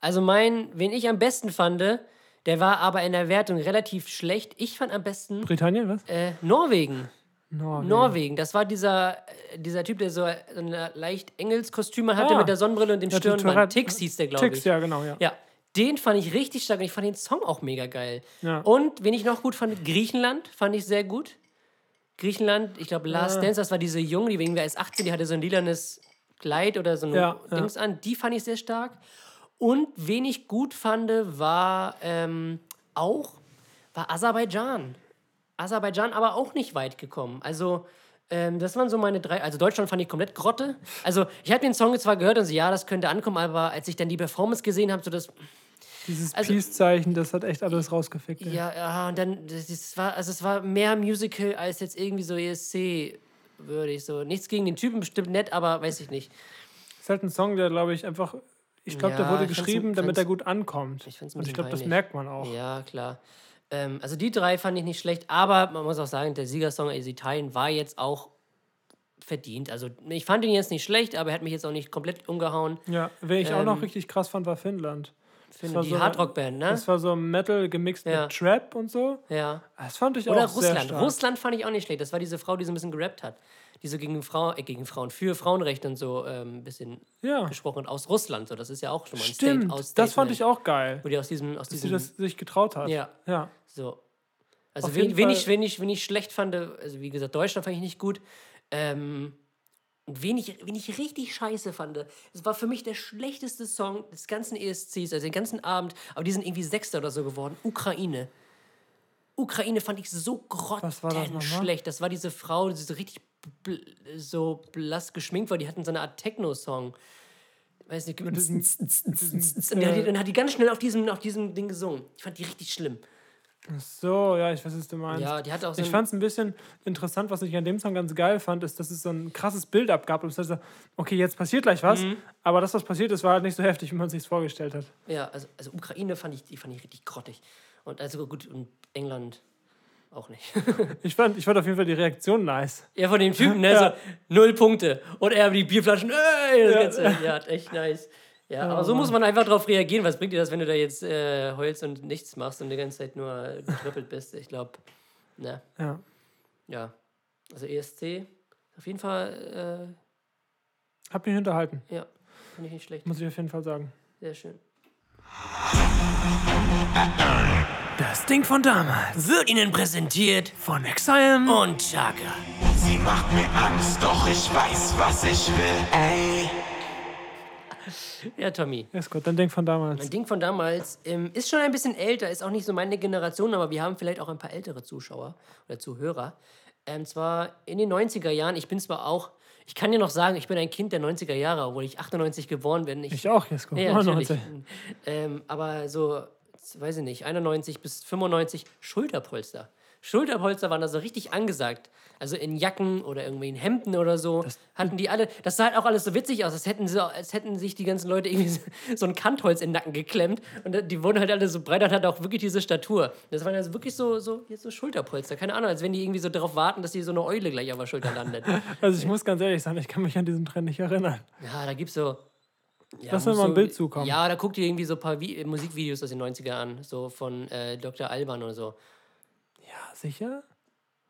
Also mein, wen ich am besten fand, der war aber in der Wertung relativ schlecht. Ich fand am besten Britannien, was? äh, Norwegen. Norwegen. Norwegen, das war dieser, äh, dieser Typ, der so ein leicht Engelskostüm hatte Ah. mit der Sonnenbrille und dem Ja, Stirnband. Tix hieß der, glaube Tix, ich. ja, genau, ja. Ja, den fand ich richtig stark und ich fand den Song auch mega geil. Ja. Und wen ich noch gut fand, Griechenland fand ich sehr gut. Griechenland, ich glaube, Last Ah. Dance, das war diese Junge, die wegen erst 18, die hatte so ein lilanes Kleid oder so ein Ja, ja. Dings an. Die fand ich sehr stark. Und wen ich gut fand, war ähm, auch war Aserbaidschan. Aserbaidschan aber auch nicht weit gekommen. Also, ähm, das waren so meine drei. Also, Deutschland fand ich komplett Grotte. Also, ich habe den Song zwar gehört und so, ja, das könnte ankommen, aber als ich dann die Performance gesehen habe, so das. Dieses Also- Peace-Zeichen, das hat echt alles rausgefickt. ey. Ja, ja, und dann, das, war, also, es war mehr Musical als jetzt irgendwie so ESC, würde ich so. Nichts gegen den Typen, bestimmt nett, aber weiß ich nicht. ist halt ein Song, der, glaube ich, einfach. Ich glaube, der Ja, wurde ich fand's geschrieben, damit er gut ankommt. Ich Und ich glaube, das merkt man auch. Ja, klar. Ähm, also die drei fand ich nicht schlecht, aber man muss auch sagen, der Siegersong Easy Italien war jetzt auch verdient. Also ich fand ihn jetzt nicht schlecht, aber er hat mich jetzt auch nicht komplett umgehauen. Ja, wer ich auch noch Ähm, richtig krass fand, war Finnland. War die so- Hardrock-Band, ne? Das war so Metal gemixt Ja. mit Trap und so. Ja. Das fand ich Oder auch sehr Russland. stark. Russland fand ich auch nicht schlecht. Das war diese Frau, die so ein bisschen gerappt hat. Die so gegen, Frau, äh, gegen Frauen, für Frauenrechte und so ähm, ein bisschen Ja, gesprochen hat. Aus Russland. So. Das ist ja auch schon mal ein stimmt. State, aus Das fand ich auch geil, Wo die aus diesem, aus dass sie diesem das sich getraut hat. Ja. ja. So. Also, wen, wen, ich, wen, ich, wen ich schlecht fand, also wie gesagt, Deutschland fand ich nicht gut. Ähm, und wen ich, wen ich richtig scheiße fand, es war für mich der schlechteste Song des ganzen ESCs, also den ganzen Abend, aber die sind irgendwie Sechster oder so geworden. Ukraine. Ukraine fand ich so war das grottenschlecht. Das war diese Frau, die so richtig bl so blass geschminkt war. Die hatten so eine Art Techno-Song. Weiß nicht, und diesen- die hat, die, und hat die ganz schnell auf diesem, auf diesem Ding gesungen. Ich fand die richtig schlimm. Ach So, ja, ich weiß, was du meinst. Ja, die hatte auch so ich fand es ein bisschen interessant, was ich an dem Song ganz geil fand, ist, dass es so ein krasses Bild abgab. Und es heißt so, okay, jetzt passiert gleich was, Mhm. aber das, was passiert ist, war halt nicht so heftig, wie man sich vorgestellt hat. Ja, also, also Ukraine fand ich, die fand ich richtig grottig. Und also gut, und England auch nicht. Ich fand, ich fand auf jeden Fall die Reaktion nice. ja, von dem Typen, ne, so null Punkte. Und er die Bierflaschen, ey, das Ganze. Ja, echt nice. Ja, aber so muss man einfach drauf reagieren. Was bringt dir das, wenn du da jetzt äh, heulst und nichts machst und die ganze Zeit nur getrippelt bist? Ich glaube, ne, Ja. ja. Also ESC, auf jeden Fall, Hab mich unterhalten, äh, ja, finde ich nicht schlecht. muss ich auf jeden Fall sagen. Sehr schön. Das Ding von damals. Wird Ihnen präsentiert Von Exile. und Chaka. Sie macht mir Angst, doch ich weiß, was ich will. Ey. Ja, Tommy. Ja, ist gut, dann Ding von damals. Mein Ding von damals ähm, ist schon ein bisschen älter, ist auch nicht so meine Generation, aber wir haben vielleicht auch ein paar ältere Zuschauer oder Zuhörer. Ähm, zwar in den 90er Jahren, ich bin zwar auch, ich kann dir noch sagen, ich bin ein Kind der 90er Jahre, obwohl ich 98 geboren bin. Ich, Ich auch, jetzt gut. ja, natürlich. 99. Ähm, aber so, weiß ich nicht, 91 bis 95 Schulterpolster. Schulterpolster waren da so richtig angesagt. Also in Jacken oder irgendwie in Hemden oder so. hatten die alle, das sah halt auch alles so witzig aus, als hätten, sie, als hätten sich die ganzen Leute irgendwie so, so ein Kantholz in den Nacken geklemmt. Und die wurden halt alle so breit und hatten auch wirklich diese Statur. Das waren also wirklich so, so, jetzt so Schulterpolster. Keine Ahnung, als wenn die irgendwie so darauf warten, dass die so eine Eule gleich auf der Schulter landet. Also ich muss ganz ehrlich sagen, ich kann mich an diesen Trend nicht erinnern. Ja, da gibt's so. Ja, Lass mir mal ein so, Bild zukommen. Ja, da guckt ihr irgendwie so ein paar Vi Musikvideos aus den 90er an, so von äh, Dr. Alban oder so. Ja, sicher?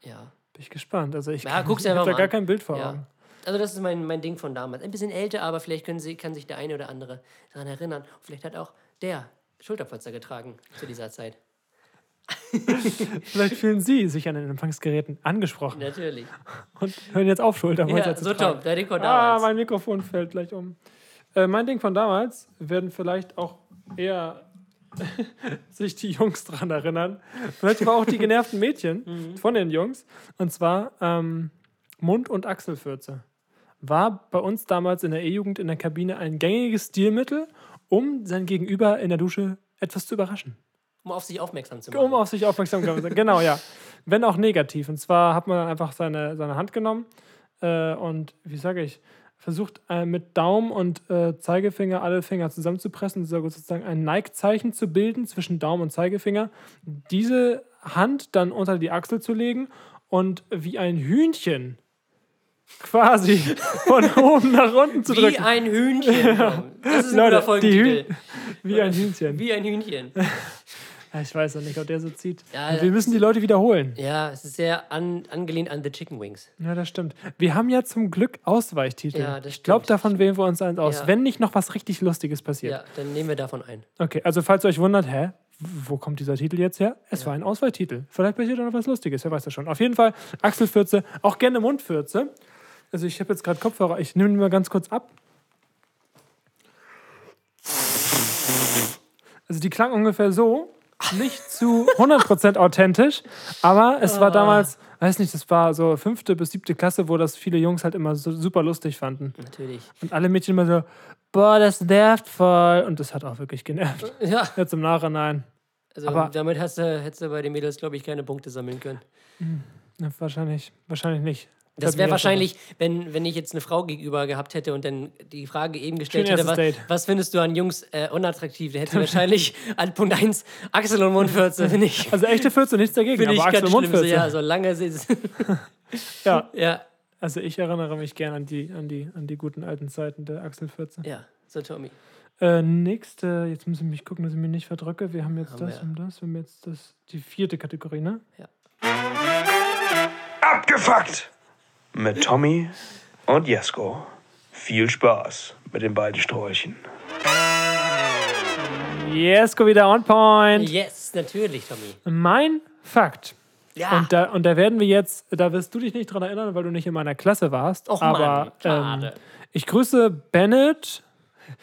Ja. Bin ich gespannt. Also ich, Ja, kann, guck's ich hab da gar an. kein Bild vor ja. Augen. Also das ist mein, mein Ding von damals. Ein bisschen älter, aber vielleicht können sie, kann sich der eine oder andere daran erinnern. Vielleicht hat auch der Schulterpolster getragen zu dieser Zeit. Vielleicht fühlen Sie sich an den Empfangsgeräten angesprochen Natürlich. und hören jetzt auf, Schulterpolster Ja, zu so tragen. top. Der Ding von Ah, damals. mein Mikrofon fällt gleich um. Äh, mein Ding von damals werden vielleicht auch eher sich die Jungs dran erinnern. Vielleicht aber auch die genervten Mädchen Mhm. von den Jungs. Und zwar ähm, Mund- und Achselfürze. War bei uns damals in der E-Jugend in der Kabine ein gängiges Stilmittel, um sein Gegenüber in der Dusche etwas zu überraschen. um auf sich aufmerksam zu machen. Um auf sich aufmerksam zu machen. Genau, ja. Wenn auch negativ. Und zwar hat man dann einfach seine, seine Hand genommen, äh, und, wie sage ich, versucht äh, mit Daumen und äh, Zeigefinger alle Finger zusammenzupressen, sozusagen ein Neigzeichen zu bilden zwischen Daumen und Zeigefinger, diese Hand dann unter die Achsel zu legen und wie ein Hühnchen quasi von oben nach unten zu Wie drücken. ein Hühnchen. Das ist ein Leute, guter Folgentitel. Wie ein Hühnchen. Wie ein Hühnchen. Ich weiß noch nicht, ob der so zieht. Ja, wir müssen die Leute wiederholen. Ja, es ist sehr an, angelehnt an The Chicken Wings. Ja, das stimmt. Wir haben ja zum Glück Ausweichtitel. Ja, das ich glaube, davon wählen wir uns eins aus, Ja. wenn nicht noch was richtig Lustiges passiert. Ja, dann nehmen wir davon ein. Okay, also falls ihr euch wundert, hä, wo kommt dieser Titel jetzt her? Es war ein Auswahltitel. Vielleicht passiert da noch was Lustiges, wer weiß das schon. Auf jeden Fall Achselfürze, auch gerne Mundfürze. Also ich habe jetzt gerade Kopfhörer, ich nehme die mal ganz kurz ab. Also die klang ungefähr so, nicht zu 100% authentisch, aber es war damals, weiß nicht, das war so fünfte bis siebte Klasse, wo das viele Jungs halt immer so super lustig fanden. Natürlich. Und alle Mädchen immer so, boah, das nervt voll. Und das hat auch wirklich genervt. Ja, Jetzt im Nachhinein. also Aber- damit hast du, hättest du bei den Mädels, glaube ich, keine Punkte sammeln können. Ja, wahrscheinlich, wahrscheinlich nicht. Das wäre wahrscheinlich, wenn, wenn ich jetzt eine Frau gegenüber gehabt hätte und dann die Frage eben gestellt Schön hätte, was, was findest du an Jungs äh, unattraktiv? Dann hätte sie wahrscheinlich an Punkt 1 Achsel und Mundfürze, finde ich. Also echte Fürze, nichts dagegen, Finde ich aber Achsel ganz und Mundfürze. ja, so lange Sitz. Ja, ja, also ich erinnere mich gern an die, an die, an die guten alten Zeiten der Achselfürze. ja, so Tommy. Äh, nächste, jetzt muss ich mich gucken, dass ich mich nicht verdrücke. Wir haben jetzt Haben das wir. und das. Wir haben jetzt das, die vierte Kategorie, ne? Abgefuckt! Mit Tommy und Jesko. Viel Spaß mit den beiden Sträuchen. Yes, go wieder on point. Yes, natürlich, Tommy. Mein Fakt. Ja. Und da, und da werden wir jetzt, da wirst du dich nicht dran erinnern, weil du nicht in meiner Klasse warst. Och, aber Mann, ähm, schade. ich grüße Bennett.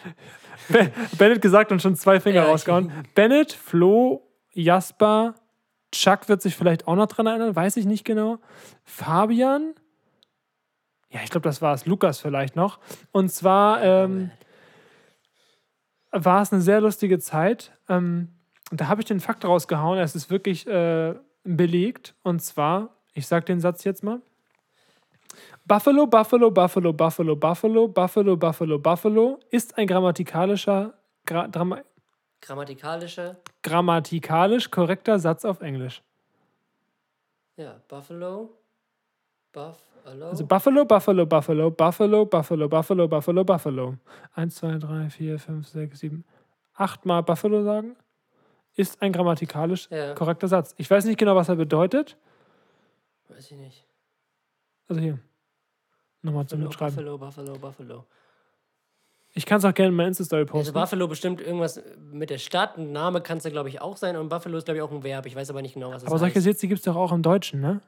Be- Bennett gesagt und schon zwei Finger Ja, rausgehauen. Bennett, Flo, Jasper, Chuck wird sich vielleicht auch noch dran erinnern, weiß ich nicht genau. Fabian. Ja, ich glaube, das war es. Lukas vielleicht noch. Und zwar ähm, war es eine sehr lustige Zeit. Ähm, da habe ich den Fakt rausgehauen. Es ist wirklich äh, belegt. Und zwar, ich sage den Satz jetzt mal. Buffalo, Buffalo, Buffalo, Buffalo, Buffalo, Buffalo, Buffalo, Buffalo ist ein grammatikalischer, gra, drama, Grammatikalische, grammatikalisch korrekter Satz auf Englisch. ja, Buffalo, Buffalo. Also Buffalo, Buffalo, Buffalo, Buffalo, Buffalo, Buffalo, Buffalo, Buffalo. Eins, zwei, drei, vier, fünf, sechs, sieben, achtmal Buffalo sagen ist ein grammatikalisch Ja. korrekter Satz. Ich weiß nicht genau, was er bedeutet. Weiß ich nicht. Also hier. Nochmal zum Mitschreiben. Buffalo, Buffalo, Buffalo. Ich kann es auch gerne in meiner Insta-Story Also posten. Buffalo bestimmt irgendwas mit der Stadt. Ein Name kann es ja, glaube ich, auch sein. Und Buffalo ist, glaube ich, auch ein Verb. Ich weiß aber nicht genau, was es Aber solche heißt. Sätze gibt es doch auch im Deutschen, ne?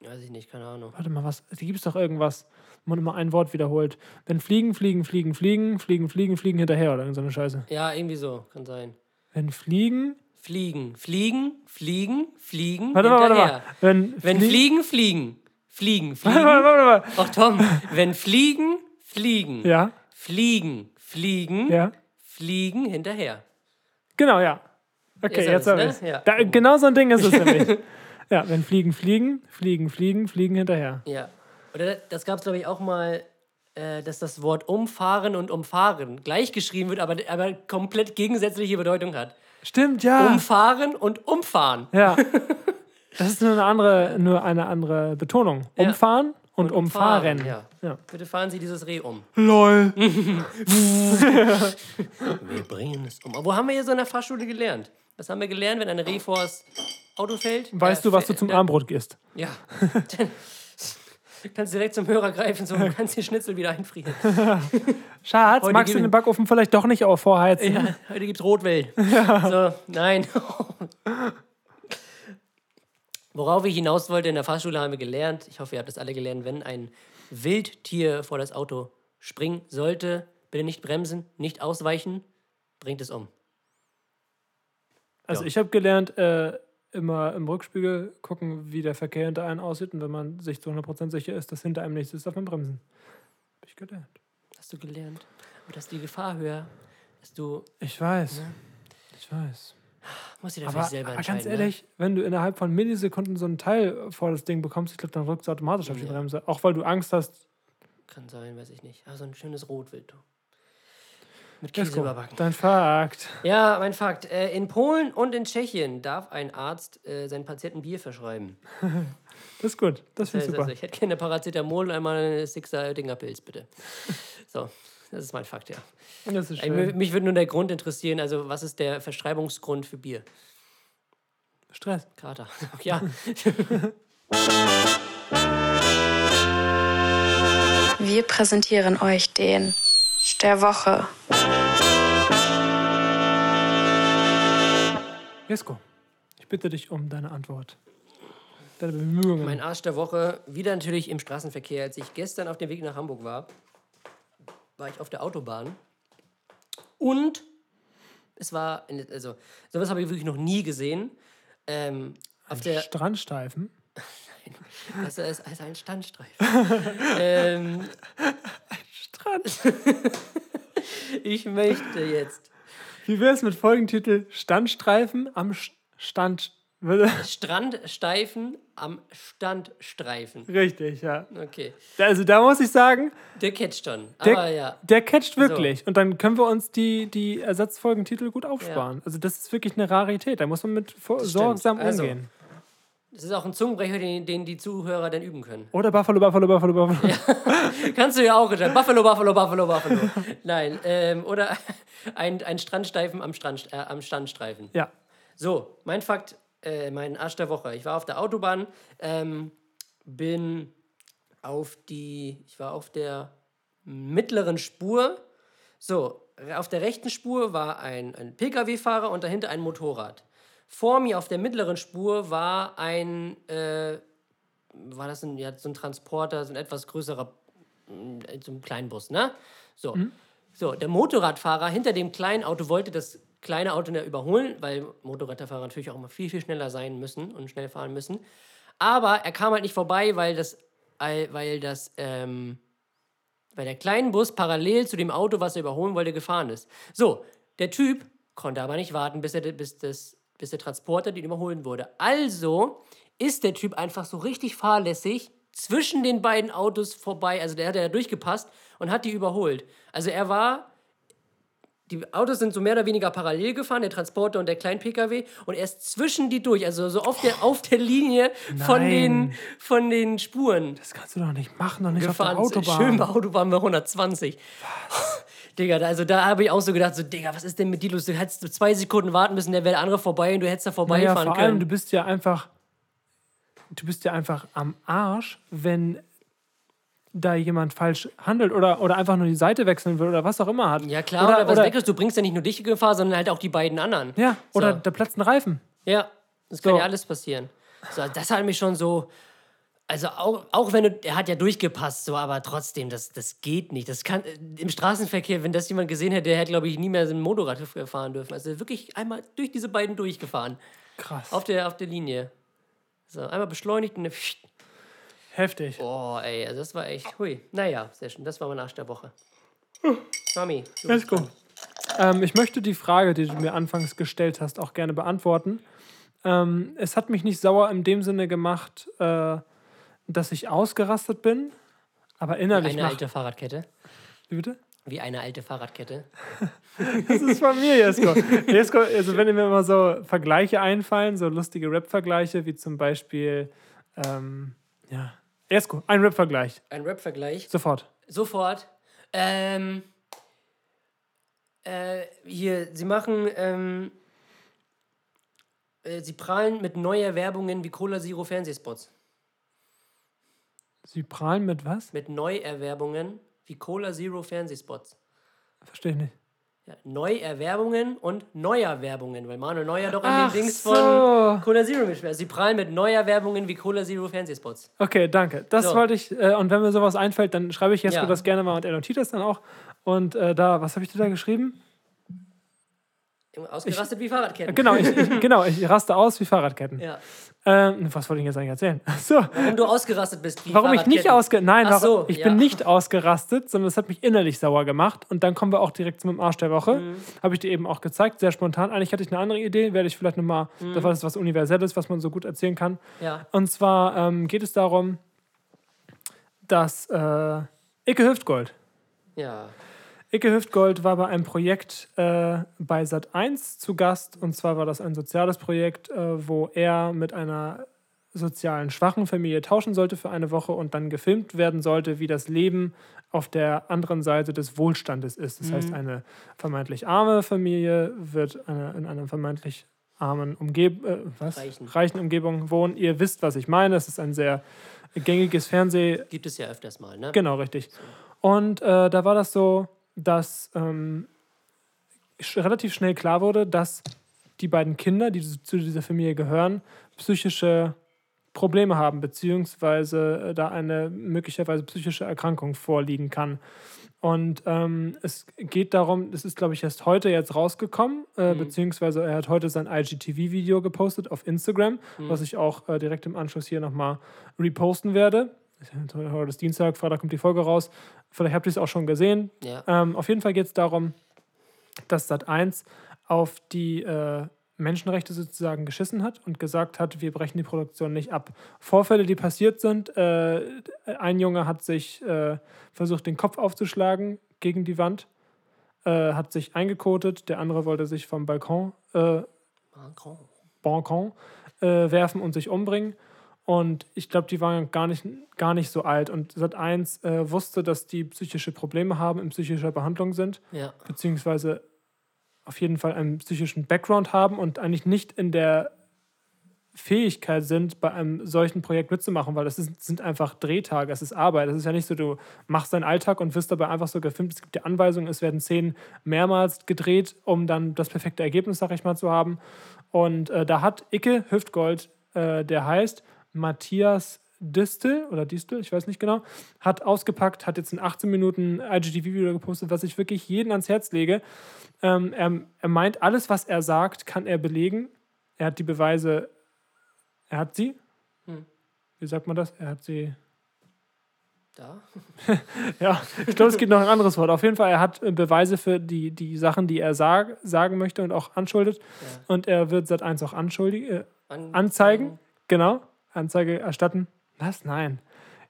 Weiß ich nicht, keine Ahnung. Warte mal, was? Die gibt es doch irgendwas, wo man immer ein Wort wiederholt. Wenn fliegen, fliegen, fliegen, fliegen, fliegen, fliegen, fliegen hinterher oder irgend so eine Scheiße. Ja, irgendwie so, kann sein. Wenn fliegen. Fliegen, fliegen, fliegen, fliegen. Warte mal, warte mal. Wenn, Wenn flie- fliegen, fliegen. Fliegen, Warte mal, fliegen. warte mal. Ach Tom, wenn fliegen, fliegen. Ja, Fliegen, fliegen, ja. fliegen hinterher. Genau, ja. Okay, jetzt habe ne? ich Ja. da, Genau so ein Ding ist es nämlich. Ja, wenn fliegen, fliegen, fliegen, fliegen, fliegen hinterher. Ja. Oder das gab es, glaube ich, auch mal, äh, dass das Wort umfahren und umfahren gleich geschrieben wird, aber, aber komplett gegensätzliche Bedeutung hat. Stimmt, ja. Umfahren und umfahren. Ja. Das ist nur eine andere, nur eine andere Betonung. Ja. Umfahren und, umfahren. Ja. Ja. Bitte fahren Sie dieses Reh um. Lol. Wir bringen es um. Aber wo haben wir hier so in der Fahrschule gelernt? Was haben wir gelernt, wenn ein Reh vors Auto fällt? Weißt Äh, du, was du zum äh, Armbrot gehst? Ja. Dann kannst direkt zum Hörer greifen, so kannst den Schnitzel wieder einfrieren. Schatz, Heute magst du den Backofen vielleicht doch nicht auf vorheizen? Ja, heute gibt's Rotwelt. So, nein. Worauf ich hinaus wollte, in der Fahrschule haben wir gelernt, ich hoffe, ihr habt das alle gelernt, wenn ein Wildtier vor das Auto springen sollte, bitte nicht bremsen, nicht ausweichen, bringt es um. Also Ja. ich habe gelernt, äh, immer im Rückspiegel gucken, wie der Verkehr hinter einem aussieht. Und wenn man sich zu 100% sicher ist, dass hinter einem nichts ist, darf man bremsen. Hab ich gelernt. Hast du gelernt? Und dass die Gefahr höher, dass du. Ich weiß. Ich weiß. Muss jeder für Aber, sich selber aber entscheiden. ganz ehrlich, wenn du innerhalb von Millisekunden so ein Teil vor das Ding bekommst, ich glaube, dann rückst du automatisch auf die Ja. Bremse. Auch weil du Angst hast. Ne? Kann sein, weiß ich nicht. Aber so ein schönes Rotwild. du. Mit Käse überbacken. Dein Fakt. Ja, mein Fakt. Äh, in Polen und in Tschechien darf ein Arzt äh, seinen Patienten Bier verschreiben. Das ist gut. Das finde ich Also, super. also, ich hätte gerne Paracetamol und einmal eine Sixer Oettinger Pilz, bitte. So, das ist mein Fakt, ja. Das ist schön. mich würde nur der Grund interessieren, also was ist der Verschreibungsgrund für Bier? Stress. Kater. ja. Wir präsentieren euch den der Woche. Jesko, ich bitte dich um deine Antwort. Deine Bemühungen. Mein Arsch der Woche, wieder natürlich im Straßenverkehr. Als ich gestern auf dem Weg nach Hamburg war, war ich auf der Autobahn. Und es war, also, sowas habe ich wirklich noch nie gesehen. Ähm, auf der, Strandsteifen. also es ist ein Standstreifen. ähm, Strand. ich möchte jetzt Wie wäre es mit Folgentitel Standstreifen am Sch- Stand. Strandsteifen am Standstreifen. Richtig, ja. Okay, Also da muss ich sagen, der catcht schon. der, Aber ja, der catcht wirklich. Und dann können wir uns die, die Ersatzfolgentitel gut aufsparen. Also das ist wirklich eine Rarität. Da muss man mit sorgsam Also. umgehen. Das ist auch ein Zungenbrecher, den, den die Zuhörer dann üben können. Oder Buffalo, Buffalo, Buffalo, Buffalo. Kannst du ja auch gesagt. Buffalo, Buffalo, Buffalo, Buffalo. Nein, ähm, oder ein, ein Strandsteifen am, Strand, äh, am Standstreifen. Ja. So, mein Fakt, äh, mein Arsch der Woche. Ich war auf der Autobahn, ähm, bin auf die, ich war auf der mittleren Spur. So, auf der rechten Spur war ein, ein Pkw-Fahrer und dahinter ein Motorrad. Vor mir auf der mittleren Spur war ein, äh, war das ein, ja, so ein Transporter, so ein etwas größerer, mm, so ein Kleinbus, ne? So. So, der Motorradfahrer hinter dem kleinen Auto wollte das kleine Auto ja überholen, weil Motorradfahrer natürlich auch immer viel, viel schneller sein müssen und schnell fahren müssen. Aber er kam halt nicht vorbei, weil das, weil weil das, ähm, weil der kleine Bus parallel zu dem Auto, was er überholen wollte, gefahren ist. So, der Typ konnte aber nicht warten, bis, er, bis, das, bis der Transporter den überholen wurde. Also ist der Typ einfach so richtig fahrlässig zwischen den beiden Autos vorbei. Also der hat ja durchgepasst und hat die überholt. Also er war die Autos sind so mehr oder weniger parallel gefahren, der Transporter und der Klein-Pkw, und er ist zwischen die durch, also so auf der, auf der Linie von den, von den Spuren Das kannst du doch nicht machen, doch nicht gefahren. auf der Autobahn. Schön bei Autobahn bei 120. Was? Digga, da- also da habe ich auch so gedacht, so, Digga, was ist denn mit dir los? Du hättest zwei Sekunden warten müssen, der wäre der andere vorbei und du hättest da naja, vorbeifahren vor allem, können. du bist ja einfach, du bist ja einfach am Arsch, wenn da jemand falsch handelt oder, oder einfach nur die Seite wechseln will oder was auch immer hat. ja klar, oder, oder, was weg ist, du bringst ja nicht nur dich in Gefahr, sondern halt auch die beiden anderen. Ja, oder So. da platzt ein Reifen. Ja, das kann So. ja alles passieren. So, das hat mich schon so. Also auch, auch wenn du, er hat ja durchgepasst, so, aber trotzdem, das, das geht nicht. Das kann im Straßenverkehr, wenn das jemand gesehen hätte, der hätte, glaube ich, nie mehr so ein Motorrad fahren dürfen. Also wirklich einmal durch diese beiden durchgefahren. Krass. Auf der, auf der Linie. So, einmal beschleunigt und eine Heftig. Oh, ey, also das war echt. Hui. Naja, sehr schön. Das war mein Arsch der Woche. Mami, Let's go. Ähm, ich möchte die Frage, die du mir anfangs gestellt hast, auch gerne beantworten. Ähm, es hat mich nicht sauer in dem Sinne gemacht, äh, dass ich ausgerastet bin, aber innerlich Eine macht. alte Fahrradkette. Wie bitte? Wie eine alte Fahrradkette. Das ist von mir, Jesko. Jesko, also wenn mir immer so Vergleiche einfallen, so lustige Rap-Vergleiche, wie zum Beispiel, ähm, ja, Jesko, ein Rap-Vergleich. Ein Rap-Vergleich. Sofort. Sofort. Ähm, äh, hier, sie machen, ähm, äh, sie prahlen mit Neuerwerbungen wie Cola Zero Fernsehspots. Sie prahlen mit was? Mit Neuerwerbungen wie Cola Zero Fernsehspots. Verstehe ich nicht. Ja, Neuerwerbungen und Neuerwerbungen, weil Manuel Neuer doch an Ach den Dings so. von Cola Zero mitspielt. Sie prahlen mit Neuerwerbungen wie Cola Zero Fernsehspots. Okay, danke. Das So. wollte ich, äh, und wenn mir sowas einfällt, dann schreibe ich Jesko Ja. das gerne mal und er notiert das dann auch. Und äh, da, was habe ich dir da geschrieben? Ausgerastet wie Fahrradketten. Genau, ich, ich, genau, ich raste aus wie Fahrradketten. Ja. Ähm, was wollte ich jetzt eigentlich erzählen? So, Warum du ausgerastet bist wie warum ich nicht Fahrradketten. ausge Nein, Ach so, ich ja. bin nicht ausgerastet, sondern es hat mich innerlich sauer gemacht. Und dann kommen wir auch direkt zum Arsch der Woche. Mhm. Habe ich dir eben auch gezeigt, sehr spontan. Eigentlich hatte ich eine andere Idee, werde ich vielleicht nochmal, Mhm. das war das was Universelles, was man so gut erzählen kann. Ja. Und zwar ähm, geht es darum, dass äh, Icke Hüftgold Ja. Icke Hüftgold war bei einem Projekt äh, bei Sat1 zu Gast. Und zwar war das ein soziales Projekt, äh, wo er mit einer sozialen schwachen Familie tauschen sollte für eine Woche und dann gefilmt werden sollte, wie das Leben auf der anderen Seite des Wohlstandes ist. Das heißt, eine vermeintlich arme Familie wird eine, in einer vermeintlich armen Umgeb äh, was? Reichen. reichen Umgebung wohnen. Ihr wisst, was ich meine. Es ist ein sehr gängiges Fernseh, Gibt es ja öfters mal, ne? Genau, richtig. Und äh, da war das so, dass ähm, relativ schnell klar wurde, dass die beiden Kinder, die zu dieser Familie gehören, psychische Probleme haben, beziehungsweise äh, da eine möglicherweise psychische Erkrankung vorliegen kann. Und ähm, es geht darum, es ist, glaube ich, erst heute jetzt rausgekommen, äh, beziehungsweise er hat heute sein IGTV-Video gepostet auf Instagram, was ich auch äh, direkt im Anschluss hier nochmal reposten werde. Heute ist Dienstag, Freitag kommt die Folge raus. Vielleicht habt ihr es auch schon gesehen. Ja. Ähm, auf jeden Fall geht es darum, dass Sat1 auf die äh, Menschenrechte sozusagen geschissen hat und gesagt hat, wir brechen die Produktion nicht ab. Vorfälle, die passiert sind, äh, ein Junge hat sich äh, versucht, den Kopf aufzuschlagen gegen die Wand, äh, hat sich eingekotet, der andere wollte sich vom Balkon, äh, Macron. Balkon äh, werfen und sich umbringen. Und ich glaube, die waren gar nicht, gar nicht so alt. Und Sat1 äh, wusste, dass die psychische Probleme haben, in psychischer Behandlung sind Ja. beziehungsweise auf jeden Fall einen psychischen Background haben und eigentlich nicht in der Fähigkeit sind, bei einem solchen Projekt mitzumachen, weil das ist, sind einfach Drehtage, es ist Arbeit. Es ist ja nicht so, du machst deinen Alltag und wirst dabei einfach so gefilmt. Es gibt ja Anweisungen, es werden Szenen mehrmals gedreht, um dann das perfekte Ergebnis, sag ich mal, zu haben. Und äh, da hat Icke Hüftgold, äh, der heißt Matthias Distel oder Distel, ich weiß nicht genau, hat ausgepackt, hat jetzt in 18 Minuten IGTV-Video gepostet, was ich wirklich jeden ans Herz lege. Ähm, er, er meint, alles, was er sagt, kann er belegen. Er hat die Beweise, er hat sie. Wie sagt man das? Er hat sie. Da? Ja, ich glaube, es gibt noch ein anderes Wort. Auf jeden Fall, er hat äh, Beweise für die, die Sachen, die er sag, sagen möchte und auch anschuldet. Und er wird seit eins auch anschuldigen, äh, An- anzeigen. Genau, Anzeige erstatten. Was? Nein.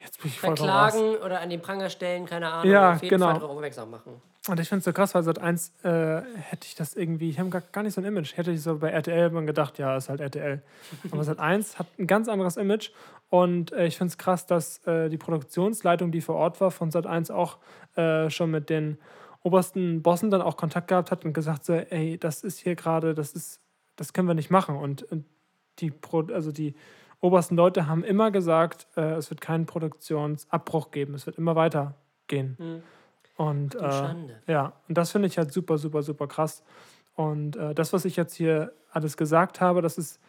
Jetzt bin ich voll raus. Verklagen oder an den Pranger stellen, keine Ahnung. Ja, auf jeden genau. Fall aufmerksam machen. Und ich finde es so krass, weil seit eins äh, hätte ich das irgendwie, ich habe gar, gar nicht so ein Image. Hätte ich so bei RTL man gedacht, ja, ist halt RTL. Aber seit eins hat ein ganz anderes Image. Und äh, ich finde es krass, dass äh, die Produktionsleitung, die vor Ort war, von Sat 1 auch äh, schon mit den obersten Bossen dann auch Kontakt gehabt hat und gesagt so, ey, das ist hier gerade, das ist, das können wir nicht machen. Und, und die, Pro, also die obersten Leute haben immer gesagt, äh, es wird keinen Produktionsabbruch geben, es wird immer weitergehen. Und äh, Schande. ja, und das finde ich halt super, super, super krass. Und äh, das, was ich jetzt hier alles gesagt habe, das ist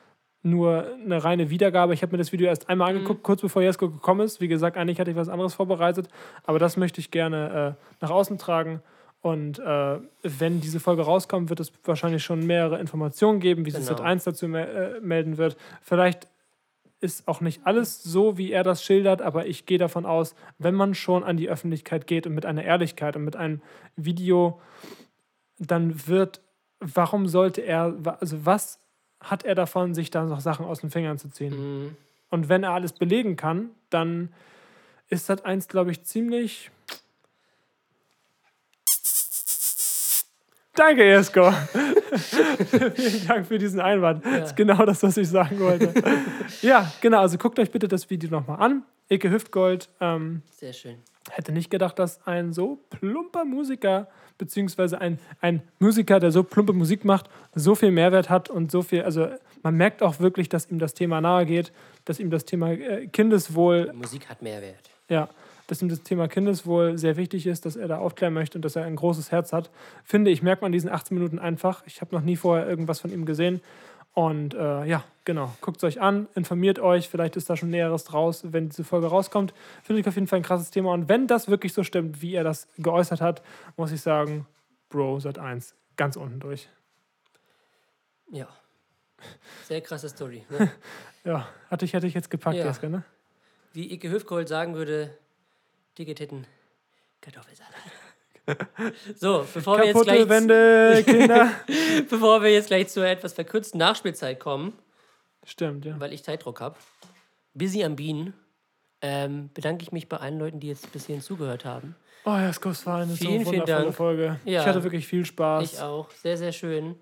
nur eine reine Wiedergabe. Ich habe mir das Video erst einmal angeguckt, kurz bevor Jesko gekommen ist. Wie gesagt, eigentlich hatte ich was anderes vorbereitet, aber das möchte ich gerne äh, nach außen tragen. Und äh, wenn diese Folge rauskommt, wird es wahrscheinlich schon mehrere Informationen geben, wie sich Genau. Sat 1 dazu me äh, melden wird. Vielleicht ist auch nicht alles so, wie er das schildert, aber ich gehe davon aus, wenn man schon an die Öffentlichkeit geht und mit einer Ehrlichkeit und mit einem Video, dann wird, warum sollte er, also was hat er davon, sich da noch Sachen aus den Fingern zu ziehen? Und wenn er alles belegen kann, dann ist das eins, glaube ich, ziemlich. Danke, Jesko. Vielen Dank für diesen Einwand. Das ist genau das, was ich sagen wollte. ja, genau. Also guckt euch bitte das Video nochmal an. Icke Hüftgold. Ähm, Sehr schön. hätte nicht gedacht, dass ein so plumper Musiker, beziehungsweise ein, ein Musiker, der so plumpe Musik macht, so viel Mehrwert hat und so viel, also man merkt auch wirklich, dass ihm das Thema nahe geht, dass ihm das Thema äh, Kindeswohl Musik hat Mehrwert. ja, dass ihm das Thema Kindeswohl sehr wichtig ist, dass er da aufklären möchte und dass er ein großes Herz hat. Finde ich, merkt man in diesen 18 Minuten einfach. Ich habe noch nie vorher irgendwas von ihm gesehen. Und äh, ja, genau, guckt es euch an, informiert euch, vielleicht ist da schon Näheres draus, wenn diese Folge rauskommt. Finde ich auf jeden Fall ein krasses Thema. Und wenn das wirklich so stimmt, wie er das geäußert hat, muss ich sagen, Bro, seit 1, ganz unten durch. Ja. Sehr krasse Story. Ne? Ja, hatte ich, hatte ich jetzt gepackt, Ja. Jeska, ne? Wie Ike Höfkold sagen würde, dicke Titten, Kartoffelsalat. So, bevor wir, jetzt gleich, Wände, Kinder. bevor wir jetzt gleich zur etwas verkürzten Nachspielzeit kommen, Stimmt, ja. weil ich Zeitdruck habe, busy am Bienen, ähm, bedanke ich mich bei allen Leuten, die jetzt bis hierhin zugehört haben. Oh, Jasko, es war eine Vielen, so vielen Dank. Folge. Ja. Ich hatte wirklich viel Spaß. Ich auch. Sehr, sehr schön.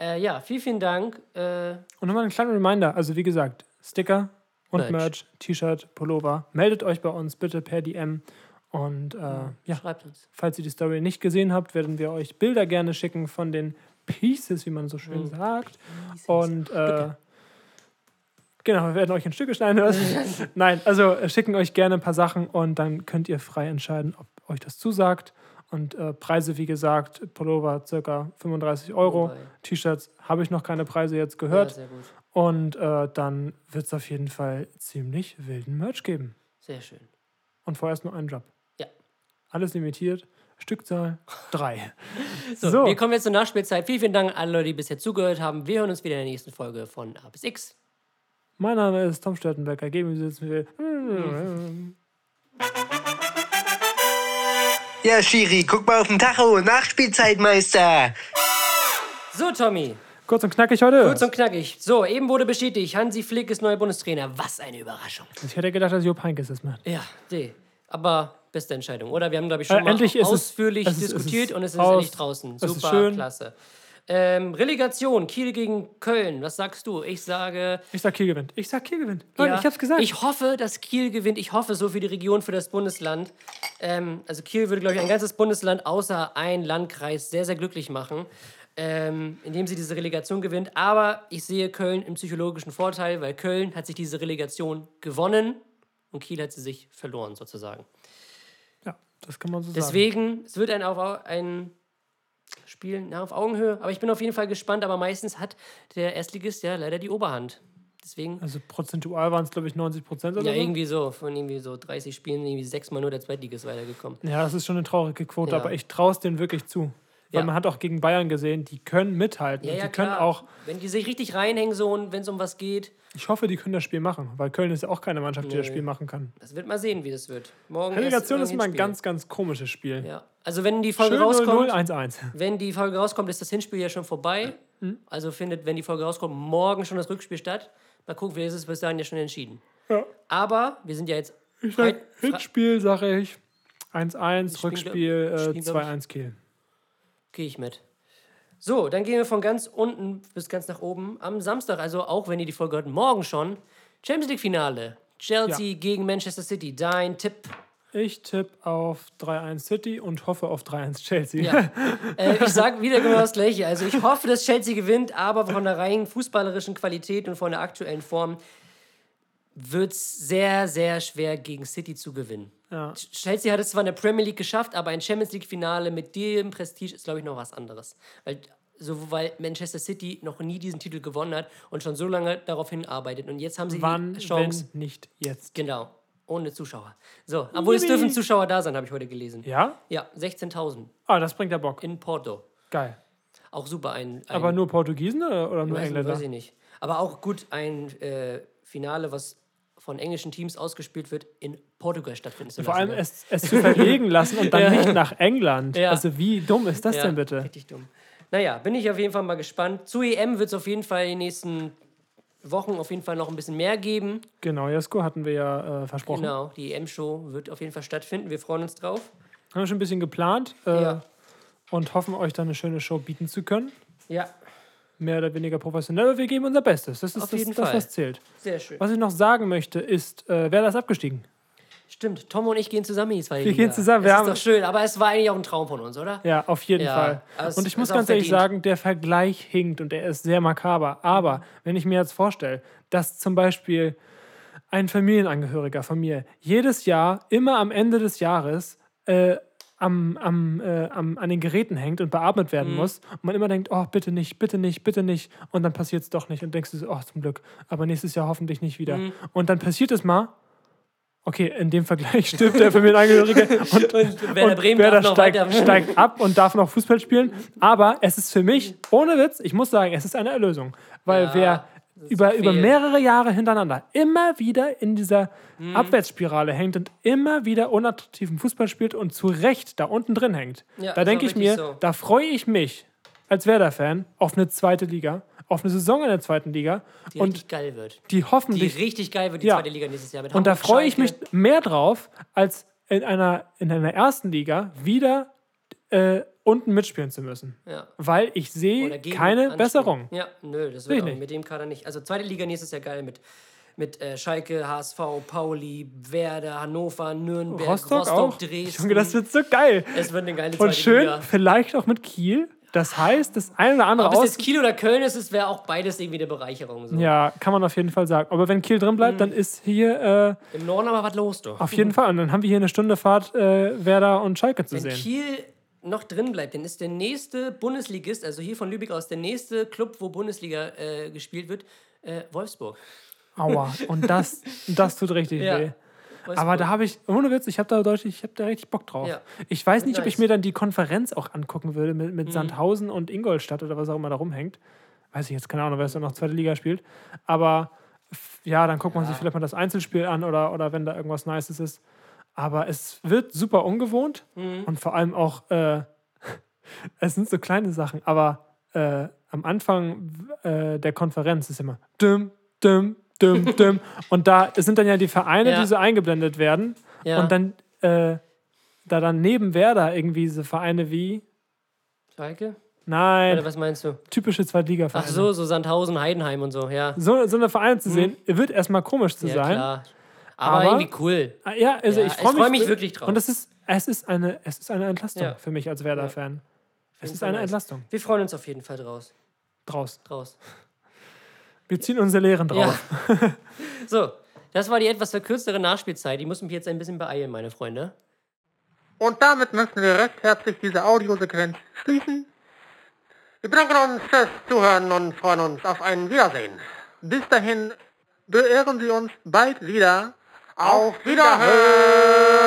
Äh, ja, vielen, vielen Dank. Äh, Und nochmal ein kleiner Reminder, also wie gesagt, Sticker und Merch. Merch, T-Shirt, Pullover. Meldet euch bei uns bitte per DM. Und äh, ja, uns. falls ihr die Story nicht gesehen habt, werden wir euch Bilder gerne schicken von den Pieces, wie man so schön Mhm. sagt. Und äh, genau, wir werden euch in Stücke schneiden. Nein, also äh, schicken euch gerne ein paar Sachen und dann könnt ihr frei entscheiden, ob euch das zusagt. Und äh, Preise, wie gesagt, Pullover circa 35 Euro. Wobei- T-Shirts habe ich noch keine Preise jetzt Ja, gehört. sehr gut. Und äh, dann wird es auf jeden Fall ziemlich wilden Merch geben. Sehr schön. Und vorerst nur einen Job. Ja. Alles limitiert. Stückzahl drei. So, So. wir kommen jetzt zur Nachspielzeit. Vielen, vielen Dank an alle Leute, die bisher zugehört haben. Wir hören uns wieder in der nächsten Folge von A bis X. Mein Name ist Tom Störtenbecker. Geben Sie jetzt mir. Ja, Schiri, guck mal auf den Tacho. Nachspielzeitmeister. So, Tommy, Kurz und knackig heute. kurz und knackig. So, eben wurde bestätigt, Hansi Flick ist neuer Bundestrainer. Was eine Überraschung. ich hätte gedacht, dass Jupp Heynckes das macht. Ja, nee. Aber beste Entscheidung, oder? Wir haben, glaube ich, schon Äh, mal ist es- ausführlich es ist- es diskutiert ist und es ist raus. endlich draußen. Es Super, schön. klasse. Ähm, Relegation, Kiel gegen Köln. Was sagst du? Ich sage. Ich sag Kiel gewinnt. Ich sag Kiel gewinnt. Leute, ja, ich hab's gesagt. Ich hoffe, dass Kiel gewinnt. Ich hoffe so für die Region, für das Bundesland. Ähm, also Kiel würde, glaube ich, ein ganzes Bundesland außer ein Landkreis sehr, sehr glücklich machen, ähm, indem sie diese Relegation gewinnt. Aber ich sehe Köln im psychologischen Vorteil, weil Köln hat sich diese Relegation gewonnen und Kiel hat sie sich verloren, sozusagen. ja, das kann man so sagen. Deswegen, es wird ein, auf, ein Spiel na, auf Augenhöhe. Aber ich bin auf jeden Fall gespannt. Aber meistens hat der Erstligist ja leider die Oberhand. Deswegen, Also prozentual waren es, glaube ich, 90 Prozent oder ja, so. irgendwie so. Von irgendwie so 30 Spielen, irgendwie sechsmal nur der Zweitligist weitergekommen. Ja, das ist schon eine traurige Quote, Ja. aber ich traue es denen wirklich zu. Weil Ja. man hat auch gegen Bayern gesehen, die können mithalten. Ja, ja, die können klar. auch, Wenn die sich richtig reinhängen, so und wenn es um was geht, ich hoffe, die können das Spiel machen, weil Köln ist ja auch keine Mannschaft, die das. Spiel machen kann. das wird mal sehen, wie das wird. Morgen Relegation ist immer ein ganz, ganz komisches Spiel. Ja. Also, wenn die Folge Schön rauskommt. 0-0-1-1. Wenn die Folge rauskommt, ist das Hinspiel ja schon vorbei. Mhm. Also findet, wenn die Folge rauskommt, morgen schon das Rückspiel statt. Mal gucken, vielleicht ist es bis dahin ja schon entschieden. Ja. Aber wir sind ja jetzt. Ich sag, Hinspiel, sage ich. 1-1, Spielen, Rückspiel glaub- äh, 2-1 Kiel. Gehe ich mit. So, dann gehen wir von ganz unten bis ganz nach oben. Am Samstag, also auch wenn ihr die Folge hört, morgen schon, Champions League-Finale. Chelsea Ja. gegen Manchester City. Dein Tipp. Ich tippe auf 3-1 City und hoffe auf 3-1 Chelsea. Ja. äh, ich sage wieder genau das Gleiche. Also ich hoffe, dass Chelsea gewinnt, aber von der rein fußballerischen Qualität und von der aktuellen Form wird es sehr, sehr schwer gegen City zu gewinnen. Ja. Chelsea hat es zwar in der Premier League geschafft, aber ein Champions League-Finale mit dem Prestige ist, glaube ich, noch was anderes. Weil, so, weil Manchester City noch nie diesen Titel gewonnen hat und schon so lange darauf hinarbeitet. Und jetzt haben sie Wann, die Chance. wenn nicht jetzt? Genau. Ohne Zuschauer. So, obwohl es dürfen Zuschauer da sein, habe ich heute gelesen. Ja? Ja, 16.000 Ah, das bringt ja Bock. in Porto. Geil. Auch super. Ein, ein Aber nur Portugiesen oder, oder nur weiß, Engländer? weiß ich nicht. Aber auch gut ein äh, Finale, was von englischen Teams ausgespielt wird, in Portugal stattfinden zu Vor lassen. allem ne? es, es zu verlegen lassen und dann Ja. nicht nach England. Ja. Also wie dumm ist das Ja, denn bitte? Richtig dumm. Naja, bin ich auf jeden Fall mal gespannt. Zu EM wird es auf jeden Fall in den nächsten Wochen auf jeden Fall noch ein bisschen mehr geben. Genau, Jesko hatten wir ja äh, versprochen. Genau, die EM-Show wird auf jeden Fall stattfinden. Wir freuen uns drauf. Haben wir schon ein bisschen geplant äh, und hoffen, euch dann eine schöne Show bieten zu können. Ja, Mehr oder weniger professionell, aber wir geben unser Bestes. Das ist Auf das, jeden das, Fall. was zählt. sehr schön. Was ich noch sagen möchte, ist, äh, wer das abgestiegen? Stimmt, Tom und ich gehen zusammen in die zweite Wir Liga. gehen zusammen, Das wir ist haben- doch schön, aber es war eigentlich auch ein Traum von uns, oder? Ja, auf jeden Ja, Fall. es Und ich muss ist auch ganz ehrlich verdient. sagen, der Vergleich hinkt und er ist sehr makaber. Aber wenn ich mir jetzt vorstelle, dass zum Beispiel ein Familienangehöriger von mir jedes Jahr, immer am Ende des Jahres, äh, am, am, äh, am, an den Geräten hängt und beatmet Mhm. werden muss und man immer denkt, oh, bitte nicht, bitte nicht, bitte nicht. Und dann passiert es doch nicht und denkst du so, oh, zum Glück, aber nächstes Jahr hoffentlich nicht wieder. Mhm. Und dann passiert es mal Okay, in dem Vergleich stirbt der Familienangehörige und, Und Werder und Bremen Werder darf noch steigt, steigt ab und darf noch Fußball spielen. Aber es ist für mich, ohne Witz, ich muss sagen, es ist eine Erlösung. Weil Ja, wer über, über mehrere Jahre hintereinander immer wieder in dieser Mhm. Abwärtsspirale hängt und immer wieder unattraktiven Fußball spielt und zu Recht da unten drin hängt, Ja, da denke ich mir, so. da freue ich mich als Werder-Fan auf eine zweite Liga, auf eine Saison in der zweiten Liga Die und richtig geil wird. die Die hoffentlich richtig geil wird, die Ja. zweite Liga nächstes Jahr mit und da freue ich mich mehr drauf, als in einer, in einer ersten Liga wieder äh, unten mitspielen zu müssen. Ja. Weil ich sehe keine anspielen. Besserung. Ja, nö, das wird ich auch nicht. mit dem Kader nicht. Also zweite Liga nächstes Jahr geil mit, mit äh, Schalke, HSV, Pauli, Werder, Hannover, Nürnberg, Rostock, Rostock, auch. Dresden. Junge, das wird so geil. es wird eine geile Und zweite schön, Liga. vielleicht auch mit Kiel. Das heißt, das eine oder andere Ob es jetzt Kiel oder Köln ist, wäre auch beides irgendwie eine Bereicherung. So. Ja, kann man auf jeden Fall sagen. Aber wenn Kiel drin bleibt, Mhm. dann ist hier äh, Im Norden aber was los, du. auf jeden Fall. Und dann haben wir hier eine Stunde Fahrt äh, Werder und Schalke zu Wenn sehen. Kiel noch drin bleibt, dann ist der nächste Bundesligist, also hier von Lübeck aus, der nächste Club, wo Bundesliga äh, gespielt wird, äh, Wolfsburg. Aua. Und das, das tut richtig Ja. weh. Wolfsburg. Aber da habe ich, ohne Witz, ich habe da deutlich, ich habe da richtig Bock drauf. Ja. Ich weiß nicht, ob Nice. ich mir dann die Konferenz auch angucken würde mit, Mhm. mit Sandhausen und Ingolstadt oder was auch immer da rumhängt. Weiß ich jetzt, keine Ahnung, wer es da noch zweite Liga spielt. Aber ja, dann guckt man sich vielleicht mal das Einzelspiel an oder, oder wenn da irgendwas Nices ist. Aber es wird super ungewohnt Mhm. und vor allem auch, äh, es sind so kleine Sachen, aber äh, am Anfang äh, der Konferenz ist immer düm, düm, düm, düm. Und da sind dann ja die Vereine, Ja. die so eingeblendet werden. Ja. Und dann, äh, da dann neben Werder irgendwie so Vereine wie, Schalke? nein, Oder was meinst du? typische Zweitliga-Vereine. Ach so, so Sandhausen, Heidenheim und so, ja. so. So eine Vereine zu sehen, wird erstmal komisch zu Mhm. Ja, sein. klar. Aber, Aber- irgendwie cool. Ah, Ja, also Ja, ich freue mich, freu mich wirklich drauf. Und das ist, es ist eine, es ist eine Entlastung Ja. für mich als Werder-Fan. Es ist eine nice. Entlastung. Wir freuen uns auf jeden Fall draus. Draus. draus. Wir ziehen unsere Lehren drauf. Ja. so, das war die etwas verkürztere Nachspielzeit. Ich muss mich jetzt ein bisschen beeilen, meine Freunde. Und damit möchten wir recht herzlich diese Audiosequenz schließen. Wir bedanken uns fürs Zuhören und freuen uns auf ein Wiedersehen. Bis dahin beehren Sie uns bald wieder. Auf Wiederhören!